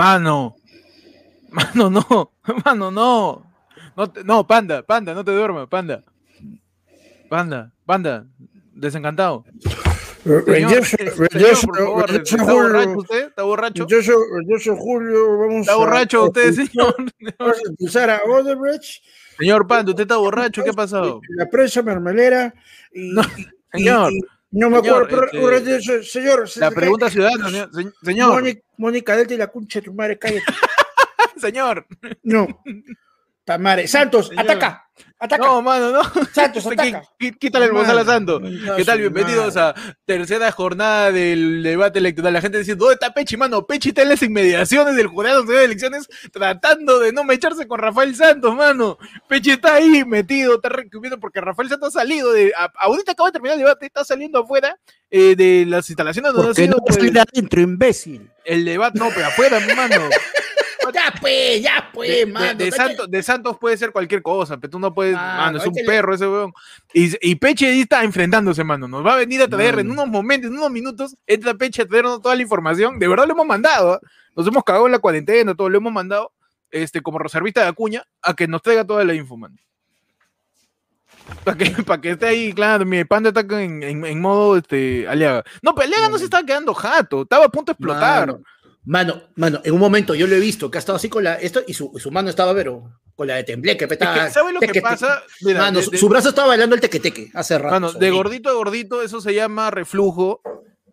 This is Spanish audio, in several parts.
Mano. Mano, no. Mano, no. No, no, panda, panda, no te duermas, panda. Panda, panda, desencantado. ¿Está borracho usted? ¿Está borracho? Yo soy Julio, vamos ¿Está borracho usted, señor? Vamos a expulsar a Odebrecht. Señor Panda, ¿usted está borracho? ¿Qué ha pasado? La prensa mermelera y... No, señor. No me acuerdo, Señor, pero, este, señor, La pregunta ciudadana, señor. Mónica, Mónica Delta y la concha de tu madre, cállate. señor. No. Tamare. Santos, Señor. ataca. Ataca. No, mano, no. Santos, ataca. el bozal a Santos. no, ¿Qué tal? Bienvenidos madre. a tercera jornada del debate electoral. La gente diciendo, ¿dónde está Pechi, mano? Pechi está en las inmediaciones del jurado de elecciones tratando de no mecharse con Rafael Santos, mano. Pechi está ahí metido, está recubriendo porque Rafael Santos ha salido de... a- ahorita acaba de terminar el debate, está saliendo afuera eh, de las instalaciones donde ha Porque sido no pues, estoy adentro, imbécil. el debate. No, pero afuera, mano. Ya pues, ya pues, De, mano. de Santos, de Santos puede ser cualquier cosa, pero tú no puedes, Mano, mano, es un le- perro ese weón. Y, y Peche está enfrentándose, mano. Nos va a venir a traer en Mano. unos momentos, en unos minutos, entra Peche a traernos toda la información. De verdad lo hemos mandado, ¿ah? nos hemos cagado en la cuarentena, todo lo hemos mandado, este, como reservista de Acuña, a que nos traiga toda la info, mano. Para que, pa' que esté ahí, claro, mi panda está en, en- en modo este, Aliaga. No, pero Aliaga no se estaba quedando jato, estaba a punto de explotar. Mano, mano, mano, en un momento yo lo he visto que ha estado así con la. Esto, y su, su mano estaba, pero con la de tembleque. Es que, ¿Sabes lo que pasa? Mira, mano, de- su, de- su brazo estaba bailando el tequeteque hace rato. Mano, de gordito a gordito, eso se llama reflujo.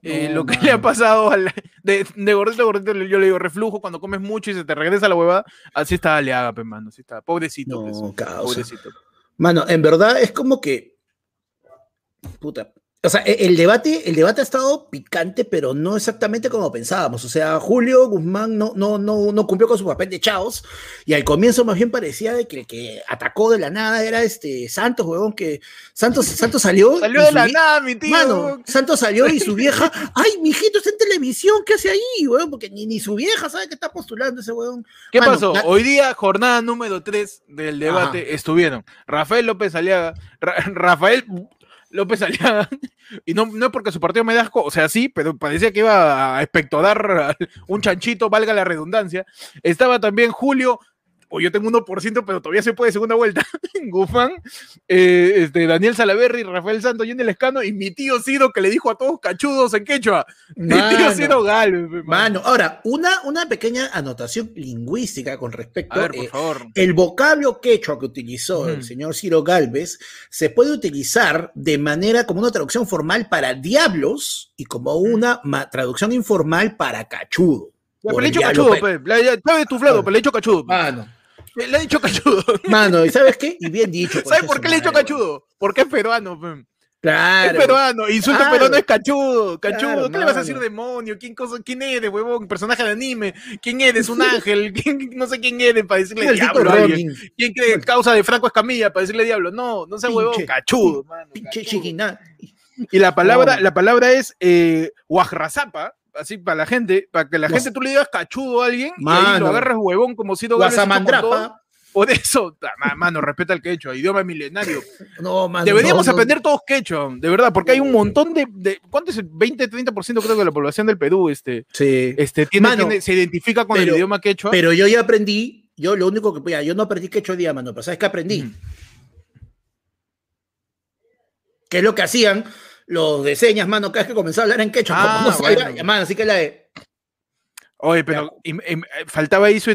Eh, No, lo que le ha pasado al, de, de gordito a gordito, yo le digo reflujo cuando comes mucho y se te regresa la huevada. Así está Aleaga, pe, mano. Así está. Pobrecito. pues, No, causa. pobrecito. Mano, en verdad es como que. Puta. O sea, e- el debate, el debate ha estado picante, pero no exactamente como pensábamos. O sea, Julio Guzmán no, no, no, no cumplió con su papel de Chaos. Y al comienzo más bien parecía de que el que atacó de la nada era este Santos, huevón, que Santos, Santos salió. Salió de la vie- nada, mi tío. Mano, Santos salió y su vieja, ay, mijito, está en televisión, ¿qué hace ahí, huevón? Porque ni, ni su vieja sabe que está postulando ese huevón. ¿Qué Mano, pasó? la- Hoy día, jornada número 3 del debate, estuvieron Rafael López Aliaga, Ra- Rafael López Aliaga, y no, no es porque su partido me da asco, o sea, sí, pero parecía que iba a espectorar un chanchito, valga la redundancia. Estaba también Julio, o yo tengo 1%, pero todavía se puede segunda vuelta, Guzmán, eh, este, Daniel Salaverry, Rafael Santos, Jenny Lescano, y mi tío Ciro que le dijo a todos cachudos en quechua. Mi tío Mano. Ciro Galvez. mano. Mano, ahora, una, una pequeña anotación lingüística con respecto A ver, por eh, favor. el vocablo quechua que utilizó el señor Ciro Galvez se puede utilizar de manera como una traducción formal para diablos y como una traducción informal para cachudo. Ya, O pero le he el dicho diablo cachudo, pe- pe. Le, ya, pero le he dicho cachudo. pe. Mano, Le he dicho cachudo. mano, ¿y sabes qué? Y bien dicho. ¿Sabes por qué le he dicho cachudo? Porque es peruano, pe. Claro. Es peruano. Insulto Claro. peruano es cachudo. Cachudo. Claro, ¿Qué le vas a decir demonio? ¿Quién, cosa, ¿Quién eres, huevón? Personaje de anime. ¿Quién eres? ¿Un ángel? ¿Quién- no sé quién eres para decirle diablo ¿Quién cree causa de Franco Escamilla para decirle diablo? No, no sea huevón. Pinche- Cachudo, mano. pinche cachudo. chiquina. Y la palabra, No. la palabra es eh, guajrazapa, así para la gente, para que la Guas- gente tú le digas cachudo a alguien y ahí lo agarras huevón como si lo. Por eso, mano, respeta el quechua, idioma milenario. No, mano, Deberíamos no, no. aprender todos quechua, de verdad, porque hay un montón de, de- ¿cuánto es el 20, 30% creo que la población del Perú este, Sí. este tiene, Mano, tiene- se identifica con pero- el idioma quechua? Pero yo ya aprendí, yo lo único que, ya, yo no aprendí quechua día, mano, pero ¿sabes qué aprendí? Ujú. Que es lo que hacían los de señas, mano, cada vez que comenzaba a hablar en quechua. Ah, como no sabía, bueno. mano, así que la de, Oye, pero faltaba ahí su,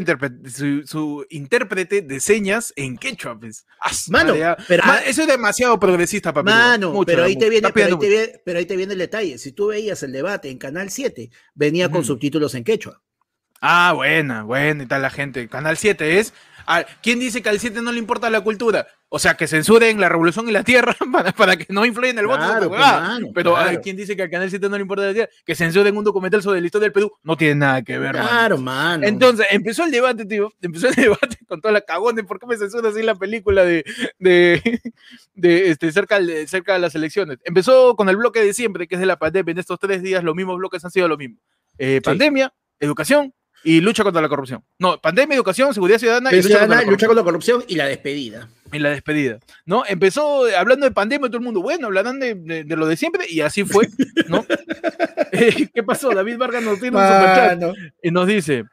su, su intérprete de señas en quechua, pues. Ah, Mano, pero eso es demasiado progresista para Perú, mano, mucho, pero ahí te viene, pero ahí te viene, pero ahí te viene el detalle. Si tú veías el debate en Canal 7, venía con subtítulos en quechua. Ah, buena, buena y tal la gente. Canal 7 es. ah, ¿Quién dice que al 7 no le importa la cultura? O sea, que censuren la revolución y la tierra para, para que no influyan el voto. Claro, pues, mano, Pero claro. ¿quién dice que al Canal 7 no le importa la tierra? Que censuren un documental sobre la historia del Perú. No tiene nada que ver. Claro, mano. Entonces, empezó el debate, tío. Empezó el debate con toda la cagón de por qué me censura así la película de, de, de, este, cerca, de, cerca de las elecciones. Empezó con el bloque de siempre, que es de la pandemia. En estos tres días, los mismos bloques han sido lo mismo: Eh, pandemia, educación y lucha contra la corrupción. No, pandemia, educación, seguridad ciudadana y lucha contra, Ciudadana, la lucha corrupción. con la corrupción y la despedida. Y la despedida, ¿no? Empezó eh, hablando de pandemia, todo el mundo, bueno, hablarán de, de- de lo de siempre, y así fue, ¿no? Eh, ¿Qué pasó? David Vargas nos tiene un superchat Mano, y nos dice,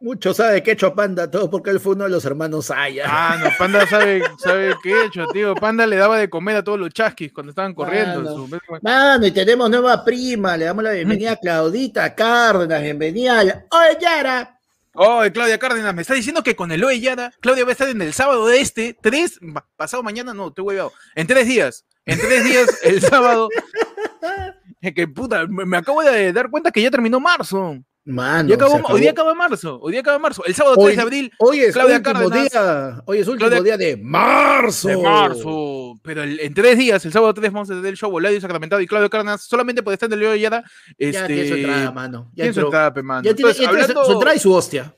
Mucho sabe que hecho Panda, todo porque él fue uno de los hermanos Aya. Ah, no, Panda sabe, sabe qué hecho, tío. Panda le daba de comer a todos los chasquis cuando estaban corriendo. Mano, su- Mano, y tenemos nueva prima, le damos la bienvenida a Claudita Cárdenas, bienvenida a la... ¡Oye, Yara! Oh, Claudia Cárdenas, me está diciendo que con el Oe Yara, Claudia va a estar en el sábado de este, tres, pa- pasado mañana, no, estoy huevado, en tres días, en tres días, el sábado, Es que puta, me, me acabo de dar cuenta que ya terminó marzo, Mano, ya acabó, hoy día acaba marzo, hoy día acaba marzo, el sábado Hoy- 3 de abril Hoy es Claudia último Cárdenas. día, hoy es último Claudia- día de marzo. de marzo, pero el- en tres días, el sábado 3 vamos a tener el show Volado y Sacramentado y Claudio Cárdenas, solamente puede estar en el Oe Yara, Ya este, tiene su entrada, mano. Ya tiene su entrada, mano. Ya tiene, Entonces, ya tiene su- hablando- su entrada y su hostia.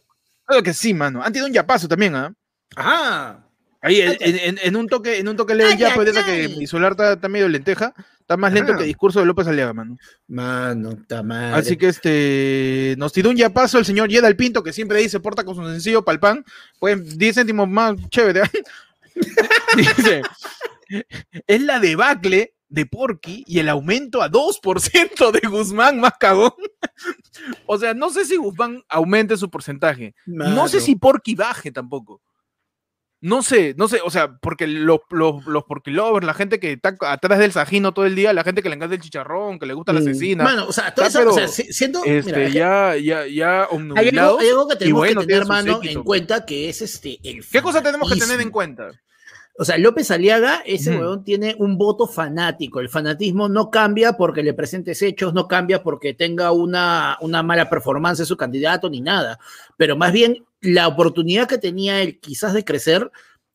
Claro que sí, mano, han tenido un yapazo también, ¿ah? Ajá. Ahí en, en- en- en un toque, en un toque Ay, ya, pues esa que mi está, está medio lenteja, está más lento que el discurso de López Aliaga, mano. Mano, ta madre. Así que este nos tiró un yapazo el señor Yeda el Pinto, que siempre dice porta con su sencillo pal pan, pues 10 céntimos más chévere. ¿ah? dice, es la debacle de Porky y el aumento a 2% de Guzmán más cagón. o sea, no sé si Guzmán aumente su porcentaje. No sé si Porky baje tampoco. No sé, no sé, o sea, porque los, los, los Porky lovers, la gente que está atrás del sajino todo el día, la gente que le encanta el chicharrón, que le gusta la Mm, asesina, Mano, o sea, todo eso, pero, o sea, este, mira, ya, ya, ya hay, algo, hay algo que tenemos bueno, que tener, su mano, séquito. en cuenta que es este. El ¿Qué cosa tenemos que tener en cuenta? O sea, López Aliaga, ese huevón tiene un voto fanático. El fanatismo no cambia porque le presentes hechos, no cambia porque tenga una, una mala performance de su candidato ni nada. Pero más bien, la oportunidad que tenía él quizás de crecer,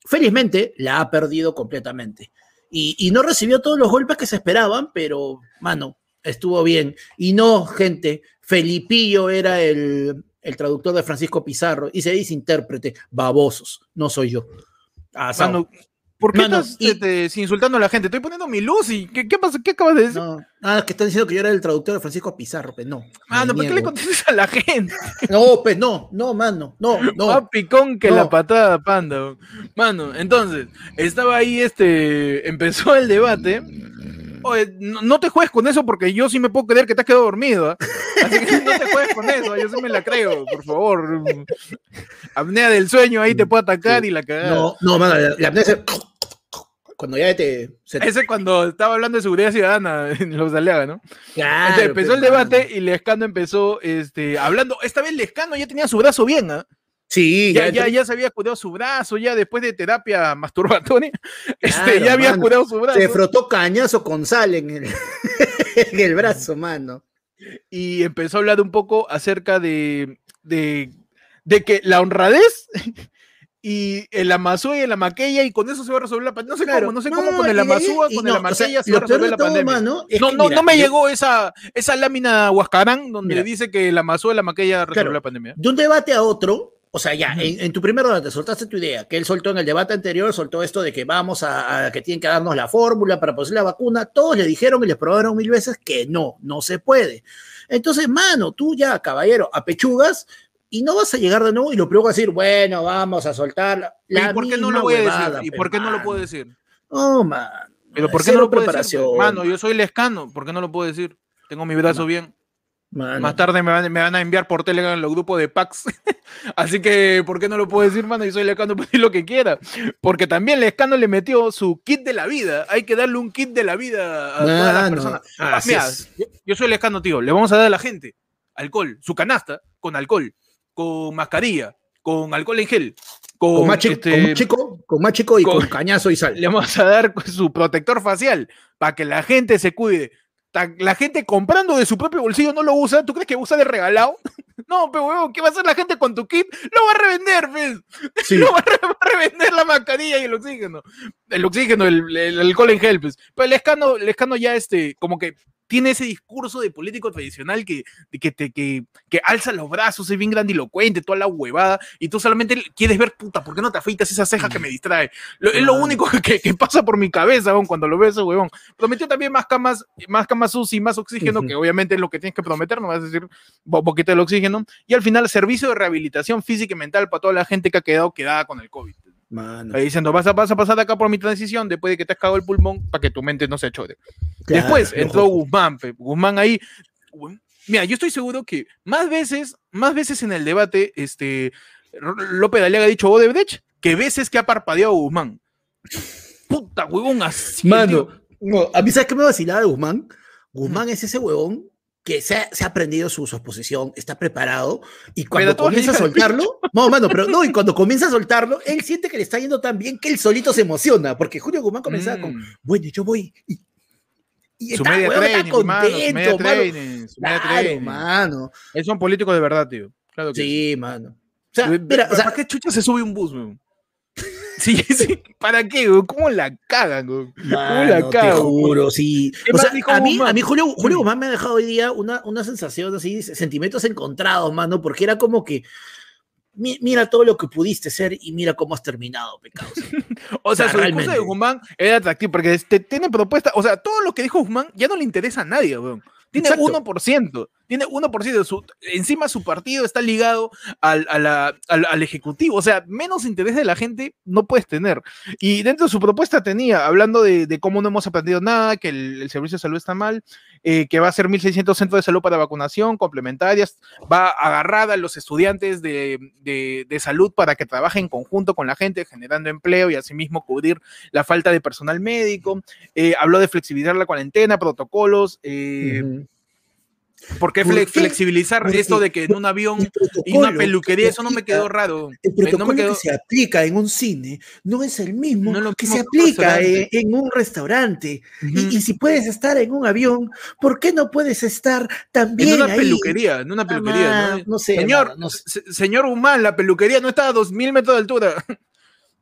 felizmente la ha perdido completamente. Y, y no recibió todos los golpes que se esperaban, pero, mano, estuvo bien. Y no, gente, Felipillo era el, el traductor de Francisco Pizarro y se dice intérprete, babosos, no soy yo. Mano, ¿por qué Mano, estás y- este, insultando a la gente? Estoy poniendo mi luz y ¿qué, qué pasa? ¿Qué acabas de decir? No, ah, que están diciendo que yo era el traductor de Francisco Pizarro, pues no. Mano, me ¿por qué le contestas a la gente? No, pues no, no, mano, no, no. Más picón que No. la patada panda. Mano, entonces, estaba ahí, este, empezó el debate. Oye, no, no te juegues con eso porque yo sí me puedo creer que te has quedado dormido. ¿ah? Así que no te juegues con eso, yo sí me la creo, por favor. Apnea del sueño ahí te puede atacar y la cagada. No, no, mano, la, la apnea se- Cuando ya te. se Ese es cuando estaba hablando de seguridad ciudadana en los Aliaga, ¿no? Claro, Entonces, empezó pues, el debate mano. y Lescano empezó este, hablando. Esta vez Lescano ya tenía su brazo bien, ¿ah? Sí, ya, ya, ya, ya se había curado su brazo, ya después de terapia masturbatoria, este, ya había mano. curado su brazo. se frotó cañazo con sal en el, en el brazo, mano. y empezó a hablar un poco acerca de, de, de que la honradez y el amasúa y el amaqueya, y con eso se va a resolver la pandemia. No sé Claro. cómo, no sé No, cómo con el y con no, el o sea, amaqueya se va a resolver la pandemia. mano, no, no, mira, no me yo- llegó esa, esa lámina Huascarán donde Mira. dice que el amasúa y la maquilla resolvió Claro. la pandemia. de un debate a otro, o sea, ya, en, en tu primer debate soltaste tu idea, que él soltó en el debate anterior, soltó esto de que vamos a, a- que tienen que darnos la fórmula para producir la vacuna, todos le dijeron y les probaron mil veces que no, no se puede. Entonces, mano, tú ya, caballero, apechugas y no vas a llegar de nuevo y lo primero a decir, bueno, vamos a soltar la, ¿Y por qué no lo voy a decir? ¿Y pe, por qué no lo puedo decir? No, man. Pero ¿por qué no lo puedo preparación. decir? Mano, yo soy lescano, ¿por qué no lo puedo decir? Tengo mi brazo No. bien. Mano. Más tarde me van, me van a enviar por Telegram en los grupos de Pax. Así que, ¿por qué no lo puedo decir, mano? Y soy Lescano, puedo decir lo que quiera. Porque también Lescano le metió su kit de la vida. Hay que darle un kit de la vida a todas las Mano, personas. Mira, es. yo, yo soy Lescano, tío. Le vamos a dar a la gente alcohol, su canasta con alcohol, con mascarilla, con alcohol en gel, con, Con más, chico, este, con chico, con más chico y con- con, cañazo y sal. le vamos a dar su protector facial para que la gente se cuide. La gente comprando de su propio bolsillo no lo usa. ¿Tú crees que usa de regalado? No, pero huevón, ¿qué va a hacer la gente con tu kit? Lo va a revender, pues. Sí. Lo va a, re- va a revender la mascarilla y el oxígeno. El oxígeno, el, el alcohol en gel, pues. Pero el escano, el escano ya, este, como que tiene ese discurso de político tradicional que, de que, te, que, que alza los brazos, es bien grandilocuente, toda la huevada, y tú solamente quieres ver, puta, ¿por qué no te afeitas esa ceja que me distrae? Lo- es lo único que, que pasa por mi cabeza cuando lo veo ese huevón. Prometió también más camas, más camas UCI, más oxígeno, que obviamente es lo que tienes que prometer, no vas a decir un poquito del oxígeno. Y al final, servicio de rehabilitación física y mental para toda la gente que ha quedado quedada con el COVID. Mano, diciendo, vas a, vas a pasar acá por mi transición después de que te has cagado el pulmón para que tu mente no se claro, Después entró. Guzmán, pe. Guzmán ahí. mira, yo estoy seguro que más veces, más veces en el debate, este, López Aliaga ha dicho Odebrecht que veces que ha parpadeado Guzmán. Puta, huevón, así. Mano, no, a mí, ¿sabes qué me vacilaba de Guzmán? Guzmán es ese huevón que se ha, se ha aprendido su, su, exposición, está preparado, y cuando comienza a soltarlo, no, mano, pero no, y cuando comienza a soltarlo, él siente que le está yendo tan bien que él solito se emociona, porque Julio Guzmán comenzaba mm. con, bueno, yo voy, y, y su está, media training, está contento, mano, su media training, su media claro, training. mano. Es un político de verdad, tío. Claro que sí, es. mano. O sea, mira, o sea, ¿para qué chucha se sube un bus, weón? Sí, sí, ¿para qué? ¿Cómo la cagan? ¿Cómo la cagan? Te juro, sí. O sea, a mí, a mí Julio, Julio Guzmán me ha dejado hoy día una, una sensación así, sentimientos encontrados, mano, porque era como que mira todo lo que pudiste ser y mira cómo has terminado, pecado. o sea, o sea su discurso de Guzmán era atractivo porque este, tiene propuesta, o sea, todo lo que dijo Guzmán ya no le interesa a nadie, weón. Tiene Exacto. 1%, tiene 1%. Su, encima su partido está ligado al, al, al, Ejecutivo. O sea, menos interés de la gente no puedes tener. Y dentro de su propuesta tenía, hablando de, de cómo no hemos aprendido nada, que el, servicio de salud está mal, eh, que va a ser 1.600 centros de salud para vacunación complementarias, va agarrada a los estudiantes de, de, de, salud para que trabajen en conjunto con la gente, generando empleo y asimismo cubrir la falta de personal médico. Eh, habló de flexibilizar la cuarentena, protocolos. Eh. ¿Por qué, flexibilizar Porque esto de que en un avión y una peluquería? Eso no me quedó raro. El protocolo no me quedó... que se aplica en un cine no es el mismo no que se aplica en, en, un restaurante. Uh -huh. y, y, si puedes estar en un avión, ¿por qué no puedes estar también en una ahí? peluquería? En una peluquería. Ah, ¿no? no sé. Señor, no, no sé. señor Humán, la peluquería no está a 2000 metros de altura.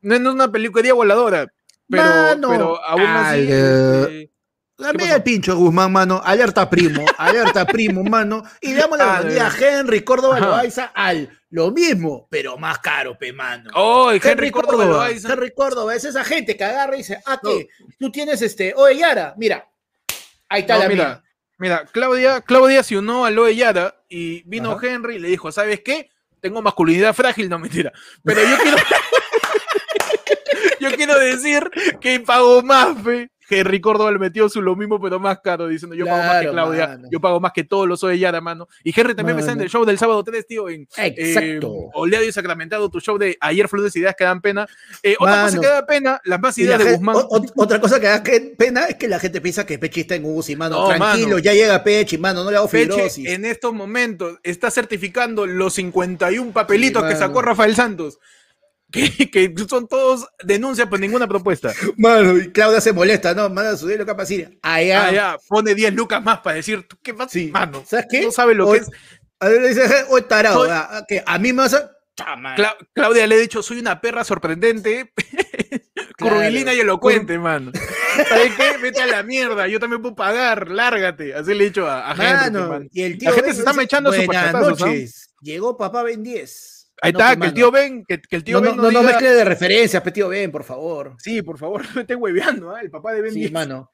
No es una peluquería voladora. Pero, pero aún así. eh, Dame el pincho, Guzmán, mano. Alerta primo, alerta primo, mano. Y le damos la bienvenida a Henry Córdoba Loaiza al lo mismo, pero más caro, pe, mano. Oh, Henry, Henry Córdoba, Córdoba Henry Córdoba, es esa gente que agarra y dice, ah, ¿qué? No. Tú tienes este, oye, Yara, mira. Ahí está no, la mira, mía. Mira, Claudia, Claudia se unió a Loe Yara y vino Ajá. Henry y le dijo, ¿sabes qué? Tengo masculinidad frágil, no mentira. Pero yo quiero. yo quiero decir que pago más, fe. Henry Córdoba le metió su lo mismo, pero más caro, diciendo yo claro, pago más que Claudia, mano. yo pago más que todos los de Yara, mano. Y Henry también mano. me está en el show del sábado 3, tío, en Exacto. Eh, Oleado y Sacramentado, tu show de ayer flores ideas que dan pena. Eh, otra cosa que da pena, las más ideas de Guzmán. O, otra cosa que da pena es que la gente piensa que Pechi está en UCI, mano. No, Tranquilo, mano. ya llega Pechi, mano, no le hago fibrosis. En estos momentos está certificando los 51 papelitos sí, que sacó Rafael Santos. Que, que, son todos denuncias por ninguna propuesta. Mano, y Claudia se molesta, ¿no? Manda su lo capaz ir allá. allá. Pone 10 lucas más para decir, ¿qué? Sí. Mano, ¿sabes qué? No sabe lo o, que es. A ver, dice, hoy tarado, Soy... que a mí me a. Cla Claudia le he dicho, soy una perra sorprendente, claro, curvilina y elocuente, mano. ¿Sabes qué? Vete a la mierda, yo también puedo pagar, lárgate. Así le he dicho a, a mano, gente. Y el tío la gente se está echando su noches. ¿no? Llegó papá Ben 10. Ahí no, está, que el tío Ben, que, que el tío no, Ben no, no, diga... no mezcle de referencias, pe tío Ben, por favor. Sí, por favor, no me esté hueveando, ¿eh? el papá de Ben sí, 10. Mano.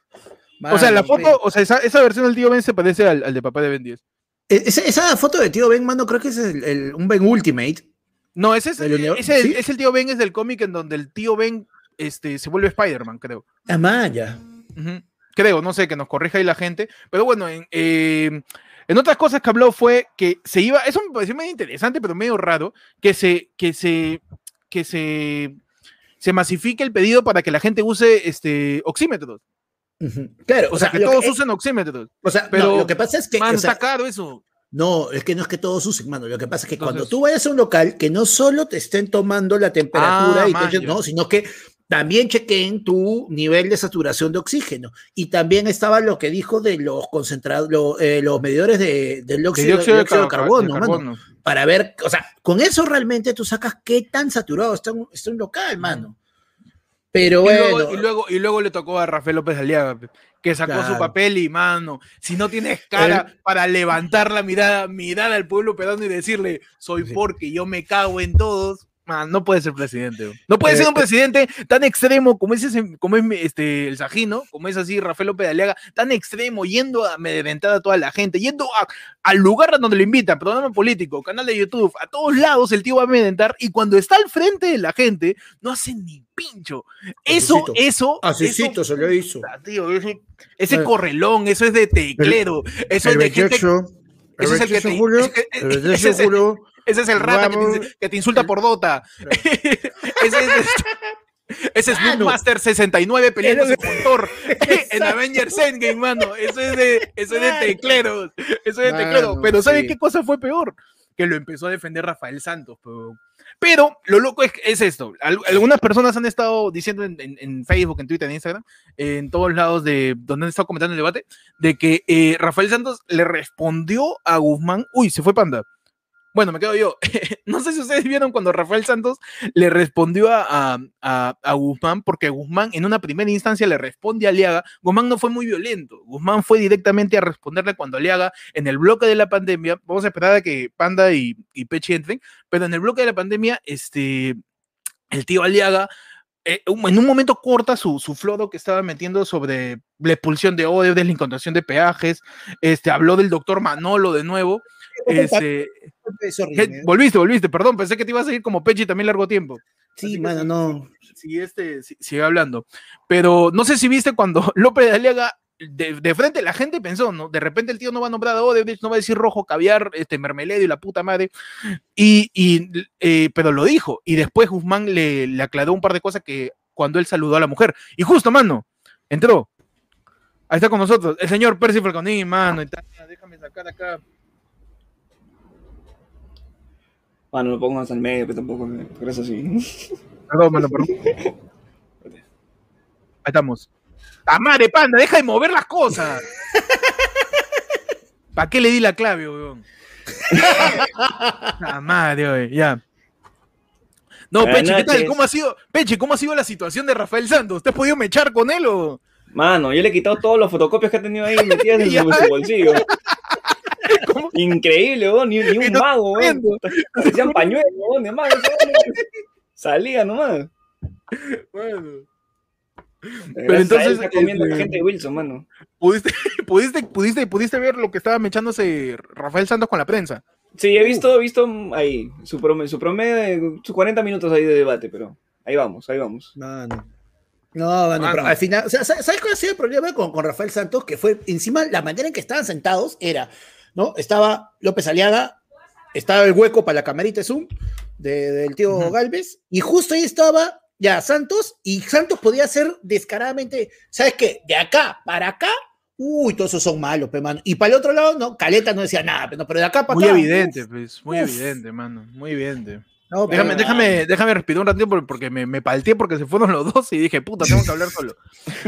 mano. O sea, la foto, ben. o sea, esa, esa, versión del tío Ben se parece al, al de papá de Ben 10. E, esa, esa, foto de tío Ben, mano, creo que es el, el, un Ben Ultimate. No, ese es, el, ese ¿Sí? es el tío Ben, es del cómic en donde el tío Ben este, se vuelve Spider-Man, creo. Ah, maya. Uh -huh. Creo, no sé, que nos corrija ahí la gente. Pero bueno, en, eh, en otras cosas que habló fue que se iba, eso me pareció medio interesante, pero medio raro, que se, que se, que se, se masifique el pedido para que la gente use este oxímetros. Uh -huh. Claro, o, o sea, sea, que todos que, usen oxímetros. O sea, pero no, lo que pasa es que. Man, o sea, está caro eso. No, es que no es que todos usen, mano. Lo que pasa es que Entonces, cuando tú vayas a un local, que no solo te estén tomando la temperatura, ah, y te, no, sino que también chequen tu nivel de saturación de oxígeno. Y también estaba lo que dijo de los concentrados, lo, eh, los medidores de, del óxido, de, de, de, carbono, de carbono. Mano, para ver, o sea, con eso realmente tú sacas qué tan saturado está un, está un local, mano. Pero y bueno. Luego, y, luego, y luego le tocó a Rafael López Aliaga, que sacó claro. su papel y, mano, si no tienes cara El... para levantar la mirada, mirar al pueblo peruano y decirle, soy sí. porque yo me cago en todos, Man, no puede ser presidente. No puede eh, ser un presidente tan extremo como es, ese, como es este, el Sajino, como es así Rafael López de Aliaga, tan extremo, yendo a amedrentar a toda la gente, yendo a, al lugar donde lo invitan, programa político, canal de YouTube, a todos lados el tío va a amedrentar y cuando está al frente de la gente, no hace ni pincho. Eso, Asusito. eso. Asusito eso, se lo hizo. Tío, ese, ese eh. correlón, eso es de teclero, el, eso es de gente Ese es el que te, Julio, ese es el rata que te, que te, insulta por Dota. ese es ese es ah, Master 69 peleando con Thor en Avengers Endgame, mano. Eso es de, eso es de tecleros. Eso es de tecleros. Pero ¿sabe qué cosa fue peor? Que lo empezó a defender Rafael Santos. Pero, pero lo loco es, es esto. Algunas personas han estado diciendo en, en, Facebook, en Twitter, en Instagram, en todos lados de donde han estado comentando el debate, de que eh, Rafael Santos le respondió a Guzmán. Uy, se fue Panda bueno, me quedo yo. no sé si ustedes vieron cuando Rafael Santos le respondió a, a, Guzmán, porque Guzmán en una primera instancia le responde a Aliaga. Guzmán no fue muy violento. Guzmán fue directamente a responderle cuando Aliaga, en el bloque de la pandemia, vamos a esperar a que Panda y, y Pechi entren, pero en el bloque de la pandemia, este, el tío Aliaga eh, en un momento corta su, su floro que estaba metiendo sobre la expulsión de Odebrecht, la encontración de peajes, este, habló del doctor Manolo de nuevo. Este, volviste, volviste, perdón, pensé que te ibas a ir como Pechi también largo tiempo. Sí, mano, no. Sí, este, sigue hablando. Pero no sé si viste cuando López de Aliaga de, frente la gente pensó, ¿no? De repente el tío no va a nombrar a Odebrecht, no va a decir rojo, caviar, este, mermeledo y la puta madre. Y, eh, pero lo dijo. Y después Guzmán le, le, aclaró un par de cosas que cuando él saludó a la mujer. Y justo, mano, entró. Ahí está con nosotros, el señor Percy Falconi, mano. Y déjame sacar acá Bueno, lo pongo más al medio, pero tampoco me así. Perdón, mano, perdón. Ahí estamos. ¡La madre, panda! ¡Deja de mover las cosas! ¿Para qué le di la clave, weón? ¡La madre, weón! Ya. No, Peche, ¿qué tal? ¿Cómo ha sido? Peche, ¿cómo ha sido la situación de Rafael Santos? ¿Te has podido mechar con él o...? Mano, yo le he quitado todos los fotocopias que ha tenido ahí metidas en su bolsillo. Increíble, ni, un mago, weón. Hacían pañuelos, weón, mago. Salía nomás. Bueno. Pero entonces. Está comiendo este, gente de Wilson, mano. ¿pudiste, pudiste, pudiste, pudiste ver lo que estaba mechándose Rafael Santos con la prensa. Sí, he visto, he visto ahí su promedio, su promedio, sus 40 minutos ahí de debate, pero ahí vamos, ahí vamos. Mano. No, bueno, pero al final, o sea, ¿sabes cuál ha sido el problema con, con Rafael Santos? Que fue encima la manera en que estaban sentados era ¿no? Estaba López Aliaga, estaba el hueco para la camarita Zoom del tío Galvez, y justo ahí estaba ya Santos, y Santos podía ser descaradamente, ¿sabes qué? De acá para acá, uy, todos esos son malos, pe, mano. Y para el otro lado, no, Caleta no decía nada, pero, de acá para muy acá. Muy evidente, pues, muy evidente, mano, muy evidente. déjame, déjame, déjame respirar un ratito porque me, me palteé porque se fueron los dos y dije, puta, tengo que hablar solo.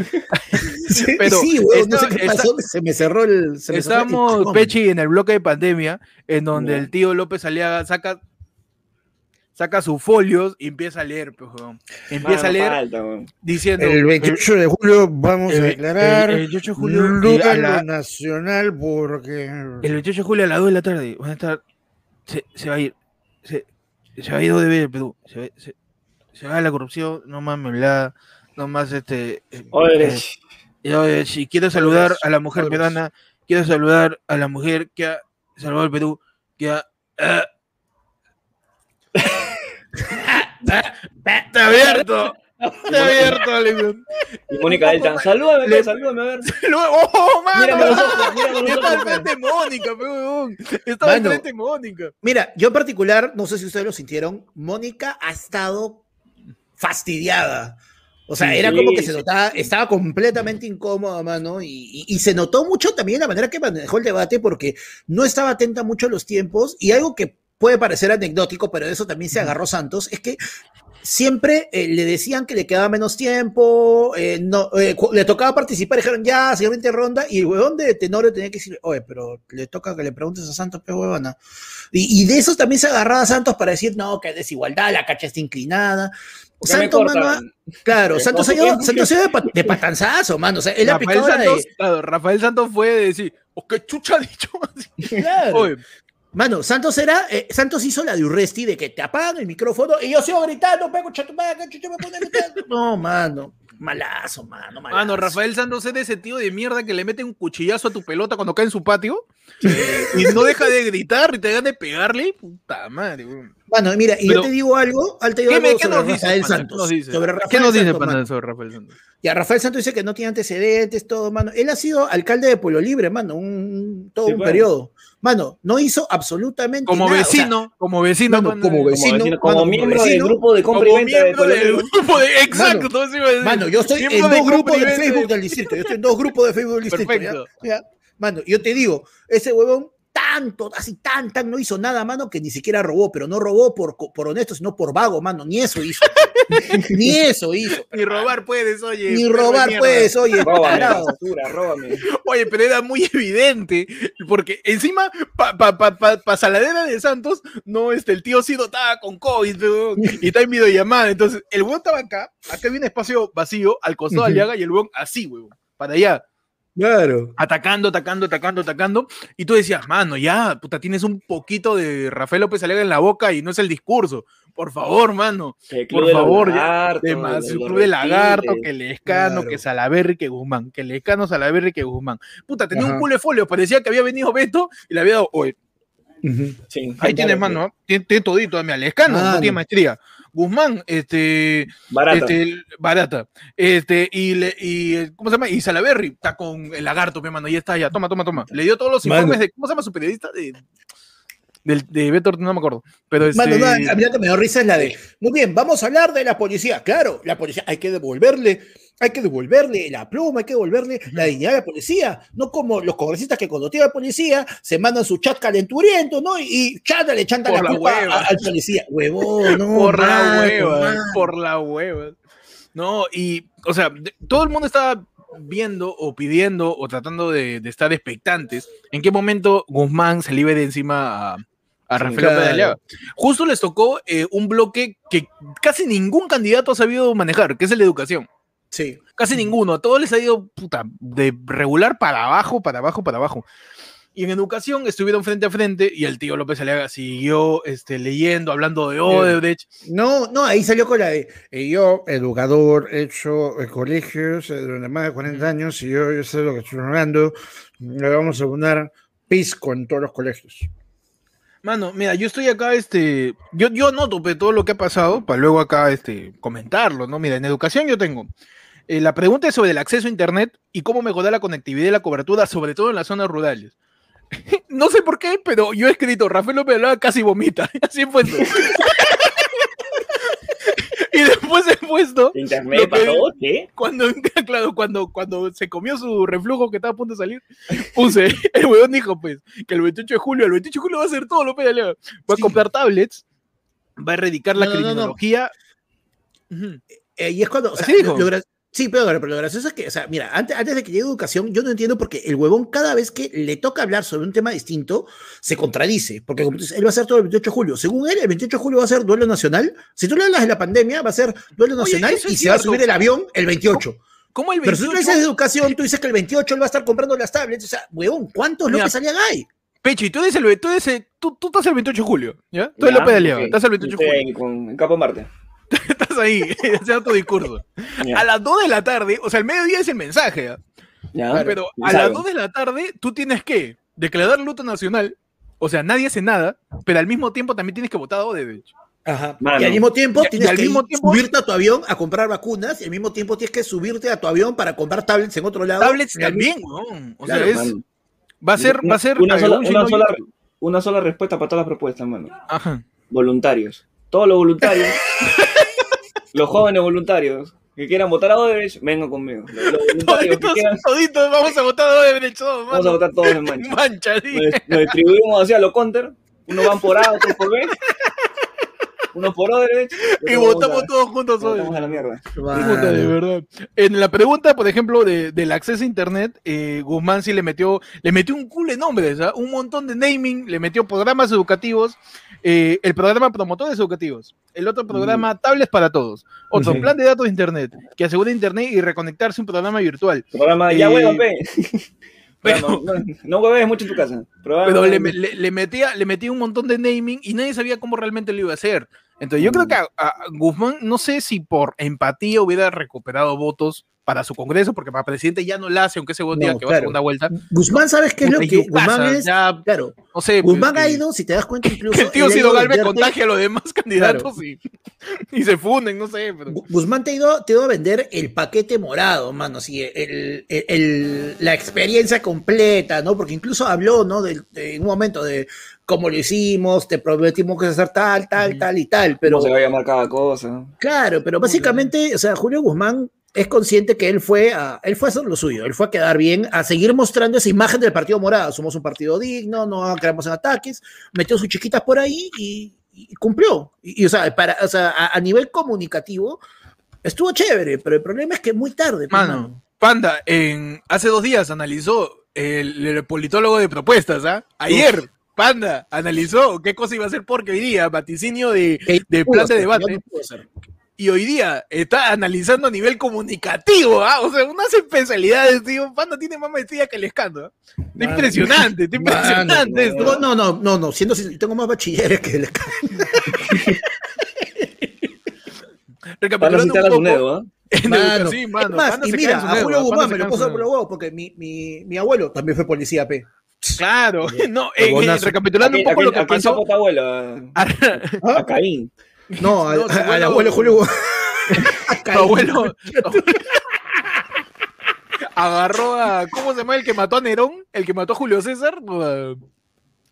pero sí, no sé qué pasó, se me cerró el. Se estamos, Pechi, en el bloque de pandemia, en donde el tío López Aliaga saca saca sus folios y empieza a leer, pues, empieza a leer diciendo el 28 de julio vamos a declarar el, 28 de julio lugar nacional porque el 28 de julio a las 2 de la tarde van a estar se, se va a ir se, se va a ir de Perú. Se, se, se, va a la corrupción no más la no más este eh, Oye, eh, si quiero saludar a la mujer peruana, quiero saludar a la mujer que ha salvado el Perú, que ha... Uh, está abierto. Está abierto, Y Mónica Deltan, salúdame, salúdame, a ver. ¡Oh, mano! Mírame los ojos, mírame los Está al frente Mónica, peón. Está al frente Mónica. Mira, yo en particular, no sé si ustedes lo sintieron, Mónica ha estado fastidiada o sea, era como que se notaba, estaba completamente incómoda, mano, y, y, se notó mucho también la manera que manejó el debate porque no estaba atenta mucho a los tiempos y algo que puede parecer anecdótico, pero de eso también se agarró Santos, es que siempre eh, le decían que le quedaba menos tiempo, eh, no, eh, le tocaba participar, dijeron ya, siguiente ronda, y el huevón de Tenorio tenía que decir, oye, pero le toca que le preguntes a Santos, qué huevona. Y, y, de eso también se agarraba Santos para decir, no, que desigualdad, la cacha está inclinada. Santos, mano, claro, Santos se dio, Santos se dio de, patanzazo, mano. O sea, él Rafael Santos, claro, Rafael Santos fue de decir, oh, qué chucha ha dicho. Claro. Mano, Santos era, eh, Santos hizo la de Urresti de que te apagan el micrófono y yo sigo gritando, pego chatumaca, chucha me pone No, mano. Malazo, mano, malazo. Mano, Rafael Santos es de ese tío de mierda que le mete un cuchillazo a tu pelota cuando cae en su patio y no deja de gritar y te dan de pegarle. Puta madre, Bueno, mira, y yo te digo algo, al te digo algo ¿qué sobre nos Rafael dice, Santos. ¿Qué nos dice? Sobre Rafael ¿Qué nos dice Santos, sobre Rafael Santos? Ya, Rafael Santos dice que no tiene antecedentes, todo, mano. Él ha sido alcalde de Pueblo Libre, mano, un, todo Sí, un bueno. periodo. Mano, no hizo absolutamente Como nada. o sea, vecino, como vecino, mano, como Como, vecino, vecino, como mano, como miembro del vecino, grupo de compra y como venta de miembro del grupo de. Exacto, eso iba a decir. Mano, yo estoy en dos grupos de Facebook del distrito. Yo estoy en dos grupos de Facebook del distrito. ¿ya? Perfecto. ¿Ya? Mano, yo te digo, ese huevón tanto, así tan, tan, no hizo nada, mano, que ni siquiera robó, pero no robó por, por honesto, sino por vago, mano, ni eso hizo. ni eso hizo. Ni robar puedes, oye. Ni robar, pues, oye, Róbame, basura, róbame. Oye, pero era muy evidente, porque encima, para pa, pa, pa, pa Saladera de Santos, no, este, el tío Cido estaba con COVID, y está en videollamada, entonces, el weón estaba acá, acá había un espacio vacío, al costado de. Aliaga, y el weón así, weón, para allá, Claro. atacando, atacando, atacando, atacando, y tú decías, mano, ya, puta, tienes un poquito de Rafael López Aliaga en la boca y no es el discurso, por favor, mano, El Por favor, ya, lagartos, de más, de club lagarto, que Lescano, Claro. que Salaverri, que Guzmán, que Lescano, Salaverri, que Guzmán. Puta, tenía Ajá. un culo de folio, parecía que había venido Beto y le había dado, oye, Sí, ahí tienes mano, ¿no? tiene, tiene todito, a Lescano, no Mano. tiene maestría. Guzmán, este, Barata. este, barata, este, y, le, y, eh, ¿cómo se llama? Y Salaverri está con el lagarto, mi mano, y está ya, toma, toma, toma. Le dio todos los Mano. informes de, ¿cómo se llama su periodista? De, del, de Beto, no me acuerdo, pero este, Mano, no, a mí lo que me dio risa es la de, muy bien, vamos a hablar de la policía. Claro, la policía, hay que devolverle, hay que devolverle la pluma, hay que devolverle la dignidad a la policía. No como los congresistas que cuando tiene la policía se mandan su chat calenturiento, ¿no? Y, chata le chanta Por la la culpa hueva. a- al policía. Huevón, no. por la hueva, mano. por la hueva. No, y, o sea, todo el mundo estaba viendo o pidiendo o tratando de, de estar expectantes en qué momento Guzmán se libre de encima a, Rafael. López. Justo les tocó eh, un bloque que casi ningún candidato ha sabido manejar, que es el de educación. Sí. Casi ninguno, a todos les ha ido puta, de regular para abajo, para abajo, para abajo. Y en educación estuvieron frente a frente y el tío López Aliaga siguió este, leyendo, hablando de Odebrecht. No, no, ahí salió con la de eh, yo, educador, he hecho eh, colegios eh, durante más de 40 años y yo, yo sé lo que estoy hablando. Le vamos a poner pisco en todos los colegios. Mano, mira, yo estoy acá, este, yo, yo anoto pues, todo lo que ha pasado para luego acá, este, comentarlo, ¿no? Mira, en educación yo tengo, eh, la pregunta es sobre el acceso a internet y cómo mejorar la conectividad y la cobertura, sobre todo en las zonas rurales. no sé por qué, pero yo he escrito, Rafael López Alaba casi vomita, así puesto. y después he puesto, Internet cuando, claro, cuando, cuando se comió su reflujo que estaba a punto de salir, puse, el weón dijo, pues, que el 28 de julio, el 28 de julio va a hacer todo lo López Alaba. Va a Sí. comprar tablets, va a erradicar la No, no, no, no. criminología. Eh, y es cuando. o sea, lo sí, pero, pero lo gracioso es que, o sea, mira, antes, antes de que llegue educación, yo no entiendo por qué el huevón, cada vez que le toca hablar sobre un tema distinto, se contradice. Porque como tú dices, él va a hacer todo el 28 de julio. Según él, el 28 de julio va a ser duelo nacional. Si tú le hablas de la pandemia, va a ser duelo nacional y se va a subir el avión el 28. ¿Cómo el Pero si tú 28? le dices de educación, tú dices que el 28 él va a estar comprando las tablets. O sea, huevón, ¿cuántos Mira, López Aliaga hay? Pecho, y tú el, tú, el- tú, tú estás el 28 de julio, ¿ya? Tú eres López de Aliaga, estás el 28 de julio, con en Capo Marte. estás ahí, haciendo tu discurso. A las 2 de la tarde, o sea, el mediodía es el mensaje, ya. pero a las saben. 2 de la tarde tú tienes que declarar luto nacional, o sea, nadie hace nada, pero al mismo tiempo también tienes que votar a Odebrecht. Ajá. Mano. Y al mismo tiempo Y- y tienes al que mismo ir- tiempo- subirte a tu avión a comprar vacunas y al mismo tiempo tienes que subirte a tu avión para comprar tablets en otro lado. Tablets también, weón. O sea, es, va a ser, va a ser una sola, un una, sola, una sola respuesta para todas las propuestas, mano. Ajá. Voluntarios. Todos los voluntarios, los jóvenes voluntarios que quieran votar a Odebrecht, vengan conmigo. Los, los voluntarios que quieran, toditos, vamos a votar a Odebrecht, todos, vamos a votar todos en mancha. Mancha, sí. Nos, nos distribuimos hacia los counter. Unos van por A, otros por B. Unos por Odebrecht. Y votamos todos juntos hoy. votamos a la mierda. Puta, de verdad. En la pregunta, por ejemplo, de- del acceso a internet, eh, Guzmán sí le metió, le metió un culo de nombres, ¿ah? un montón de naming, le metió programas educativos, eh, el programa promotores educativos, el otro programa tablets para todos, otro plan de datos de internet, que asegura internet y reconectarse un programa virtual. Programa, ya Eh, huevo, pe. Pero- Programa, no, no hueves mucho en tu casa. Programa- Pero le, le- le metía, le metía un montón de naming y nadie sabía cómo realmente lo iba a hacer. Entonces yo creo que a, a Guzmán, no sé si por empatía hubiera recuperado votos para su congreso, porque para presidente ya no la hace, aunque ese buen día que va a segunda vuelta. Guzmán, ¿sabes qué es lo que Guzmán es? claro, no sé, pues, Guzmán ha ido, si te das cuenta, incluso. El tío Sido Galvez contagia a los demás candidatos y, se funden, no sé. Guzmán te ha, ido, te ha ido a vender el paquete morado, mano, así, el, el, la experiencia completa, ¿no? Porque incluso habló, ¿no? De, en un momento de cómo lo hicimos, te prometimos que hacer tal, tal, tal y tal, pero... se va a llamar cada cosa. Claro, pero básicamente, o sea, Julio Guzmán es consciente que él fue a, él fue a hacer lo suyo, él fue a quedar bien, a seguir mostrando esa imagen del Partido Morado. Somos un partido digno, no quedamos en ataques, metió sus chiquitas por ahí y, cumplió. Y, o sea, para, o sea a, nivel comunicativo estuvo chévere, pero el problema es que muy tarde. Pues, mano, Panda, en, hace dos días analizó el, politólogo de propuestas, ¿ah? Ayer. Panda analizó qué cosa iba a hacer porque hoy día, vaticinio de, de plan de debate y hoy día está analizando a nivel comunicativo, ¿ah? o sea, unas especialidades, tío, Panda tiene más maestría que el escándalo. impresionante, impresionante. no, no, no, no, no, siendo tengo más bachilleres que el escándalo. Recapitulando un poco, ¿ah? Mano, sí, mano. Es más, y mira, a Julio Guzmán me lo puso por los huevos porque mi, mi, mi abuelo también fue policía P. Claro, no, eh, eh, recapitulando un poco lo que pasó. ¿A abuelo? A Caín. No, al, abuelo Julio. abuelo. Agarró a. ¿Cómo se llama el que mató a Nerón? El que mató a Julio César.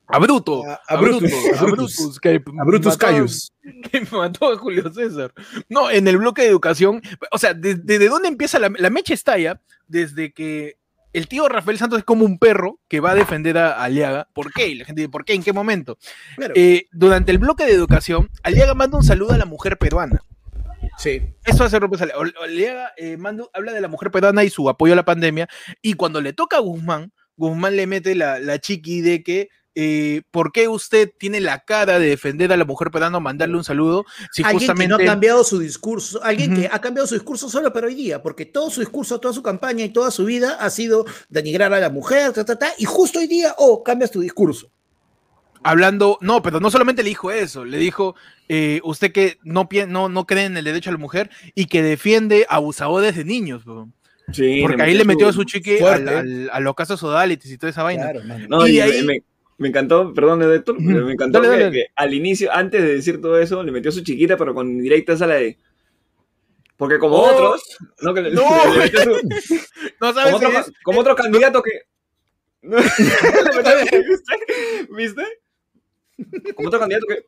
A Bruto. A, Brutus. A Brutus. Que a Brutus Caius. Que mató a Julio César. No, en el bloque de educación. O sea, ¿desde dónde empieza la, la mecha estalla? Desde que el tío Rafael Santos es como un perro que va a defender a Aliaga. ¿Por qué? Y la gente dice, ¿por qué? ¿En qué momento? Eh, durante el bloque de educación, Aliaga manda un saludo a la mujer peruana. Sí. Eso hace represalia. Aliaga eh, habla de la mujer peruana y su apoyo a la pandemia. Y cuando le toca a Guzmán, Guzmán le mete la, la chiqui de que eh, ¿por qué usted tiene la cara de defender a la mujer peruana mandarle un saludo? Si alguien justamente... que no ha cambiado su discurso, alguien que ha cambiado su discurso solo para hoy día, porque todo su discurso, toda su campaña y toda su vida ha sido denigrar a la mujer, y justo hoy día, oh, cambias tu discurso. Hablando, no, pero no solamente le dijo eso, le dijo, eh, usted que no, no, no cree en el derecho a la mujer y que defiende abusadores de niños. Sí, porque ahí le metió a su chique a los casos sodalities y toda esa vaina. y de ahí, me encantó, perdón, Héctor, me encantó que, al inicio, antes de decir todo eso, le metió su chiquita, pero con directa a la de. Porque como oh. otros, no, que le, no. metió su, no sabes como, otro, como otro candidato que. ¿Viste? Como otro candidato que.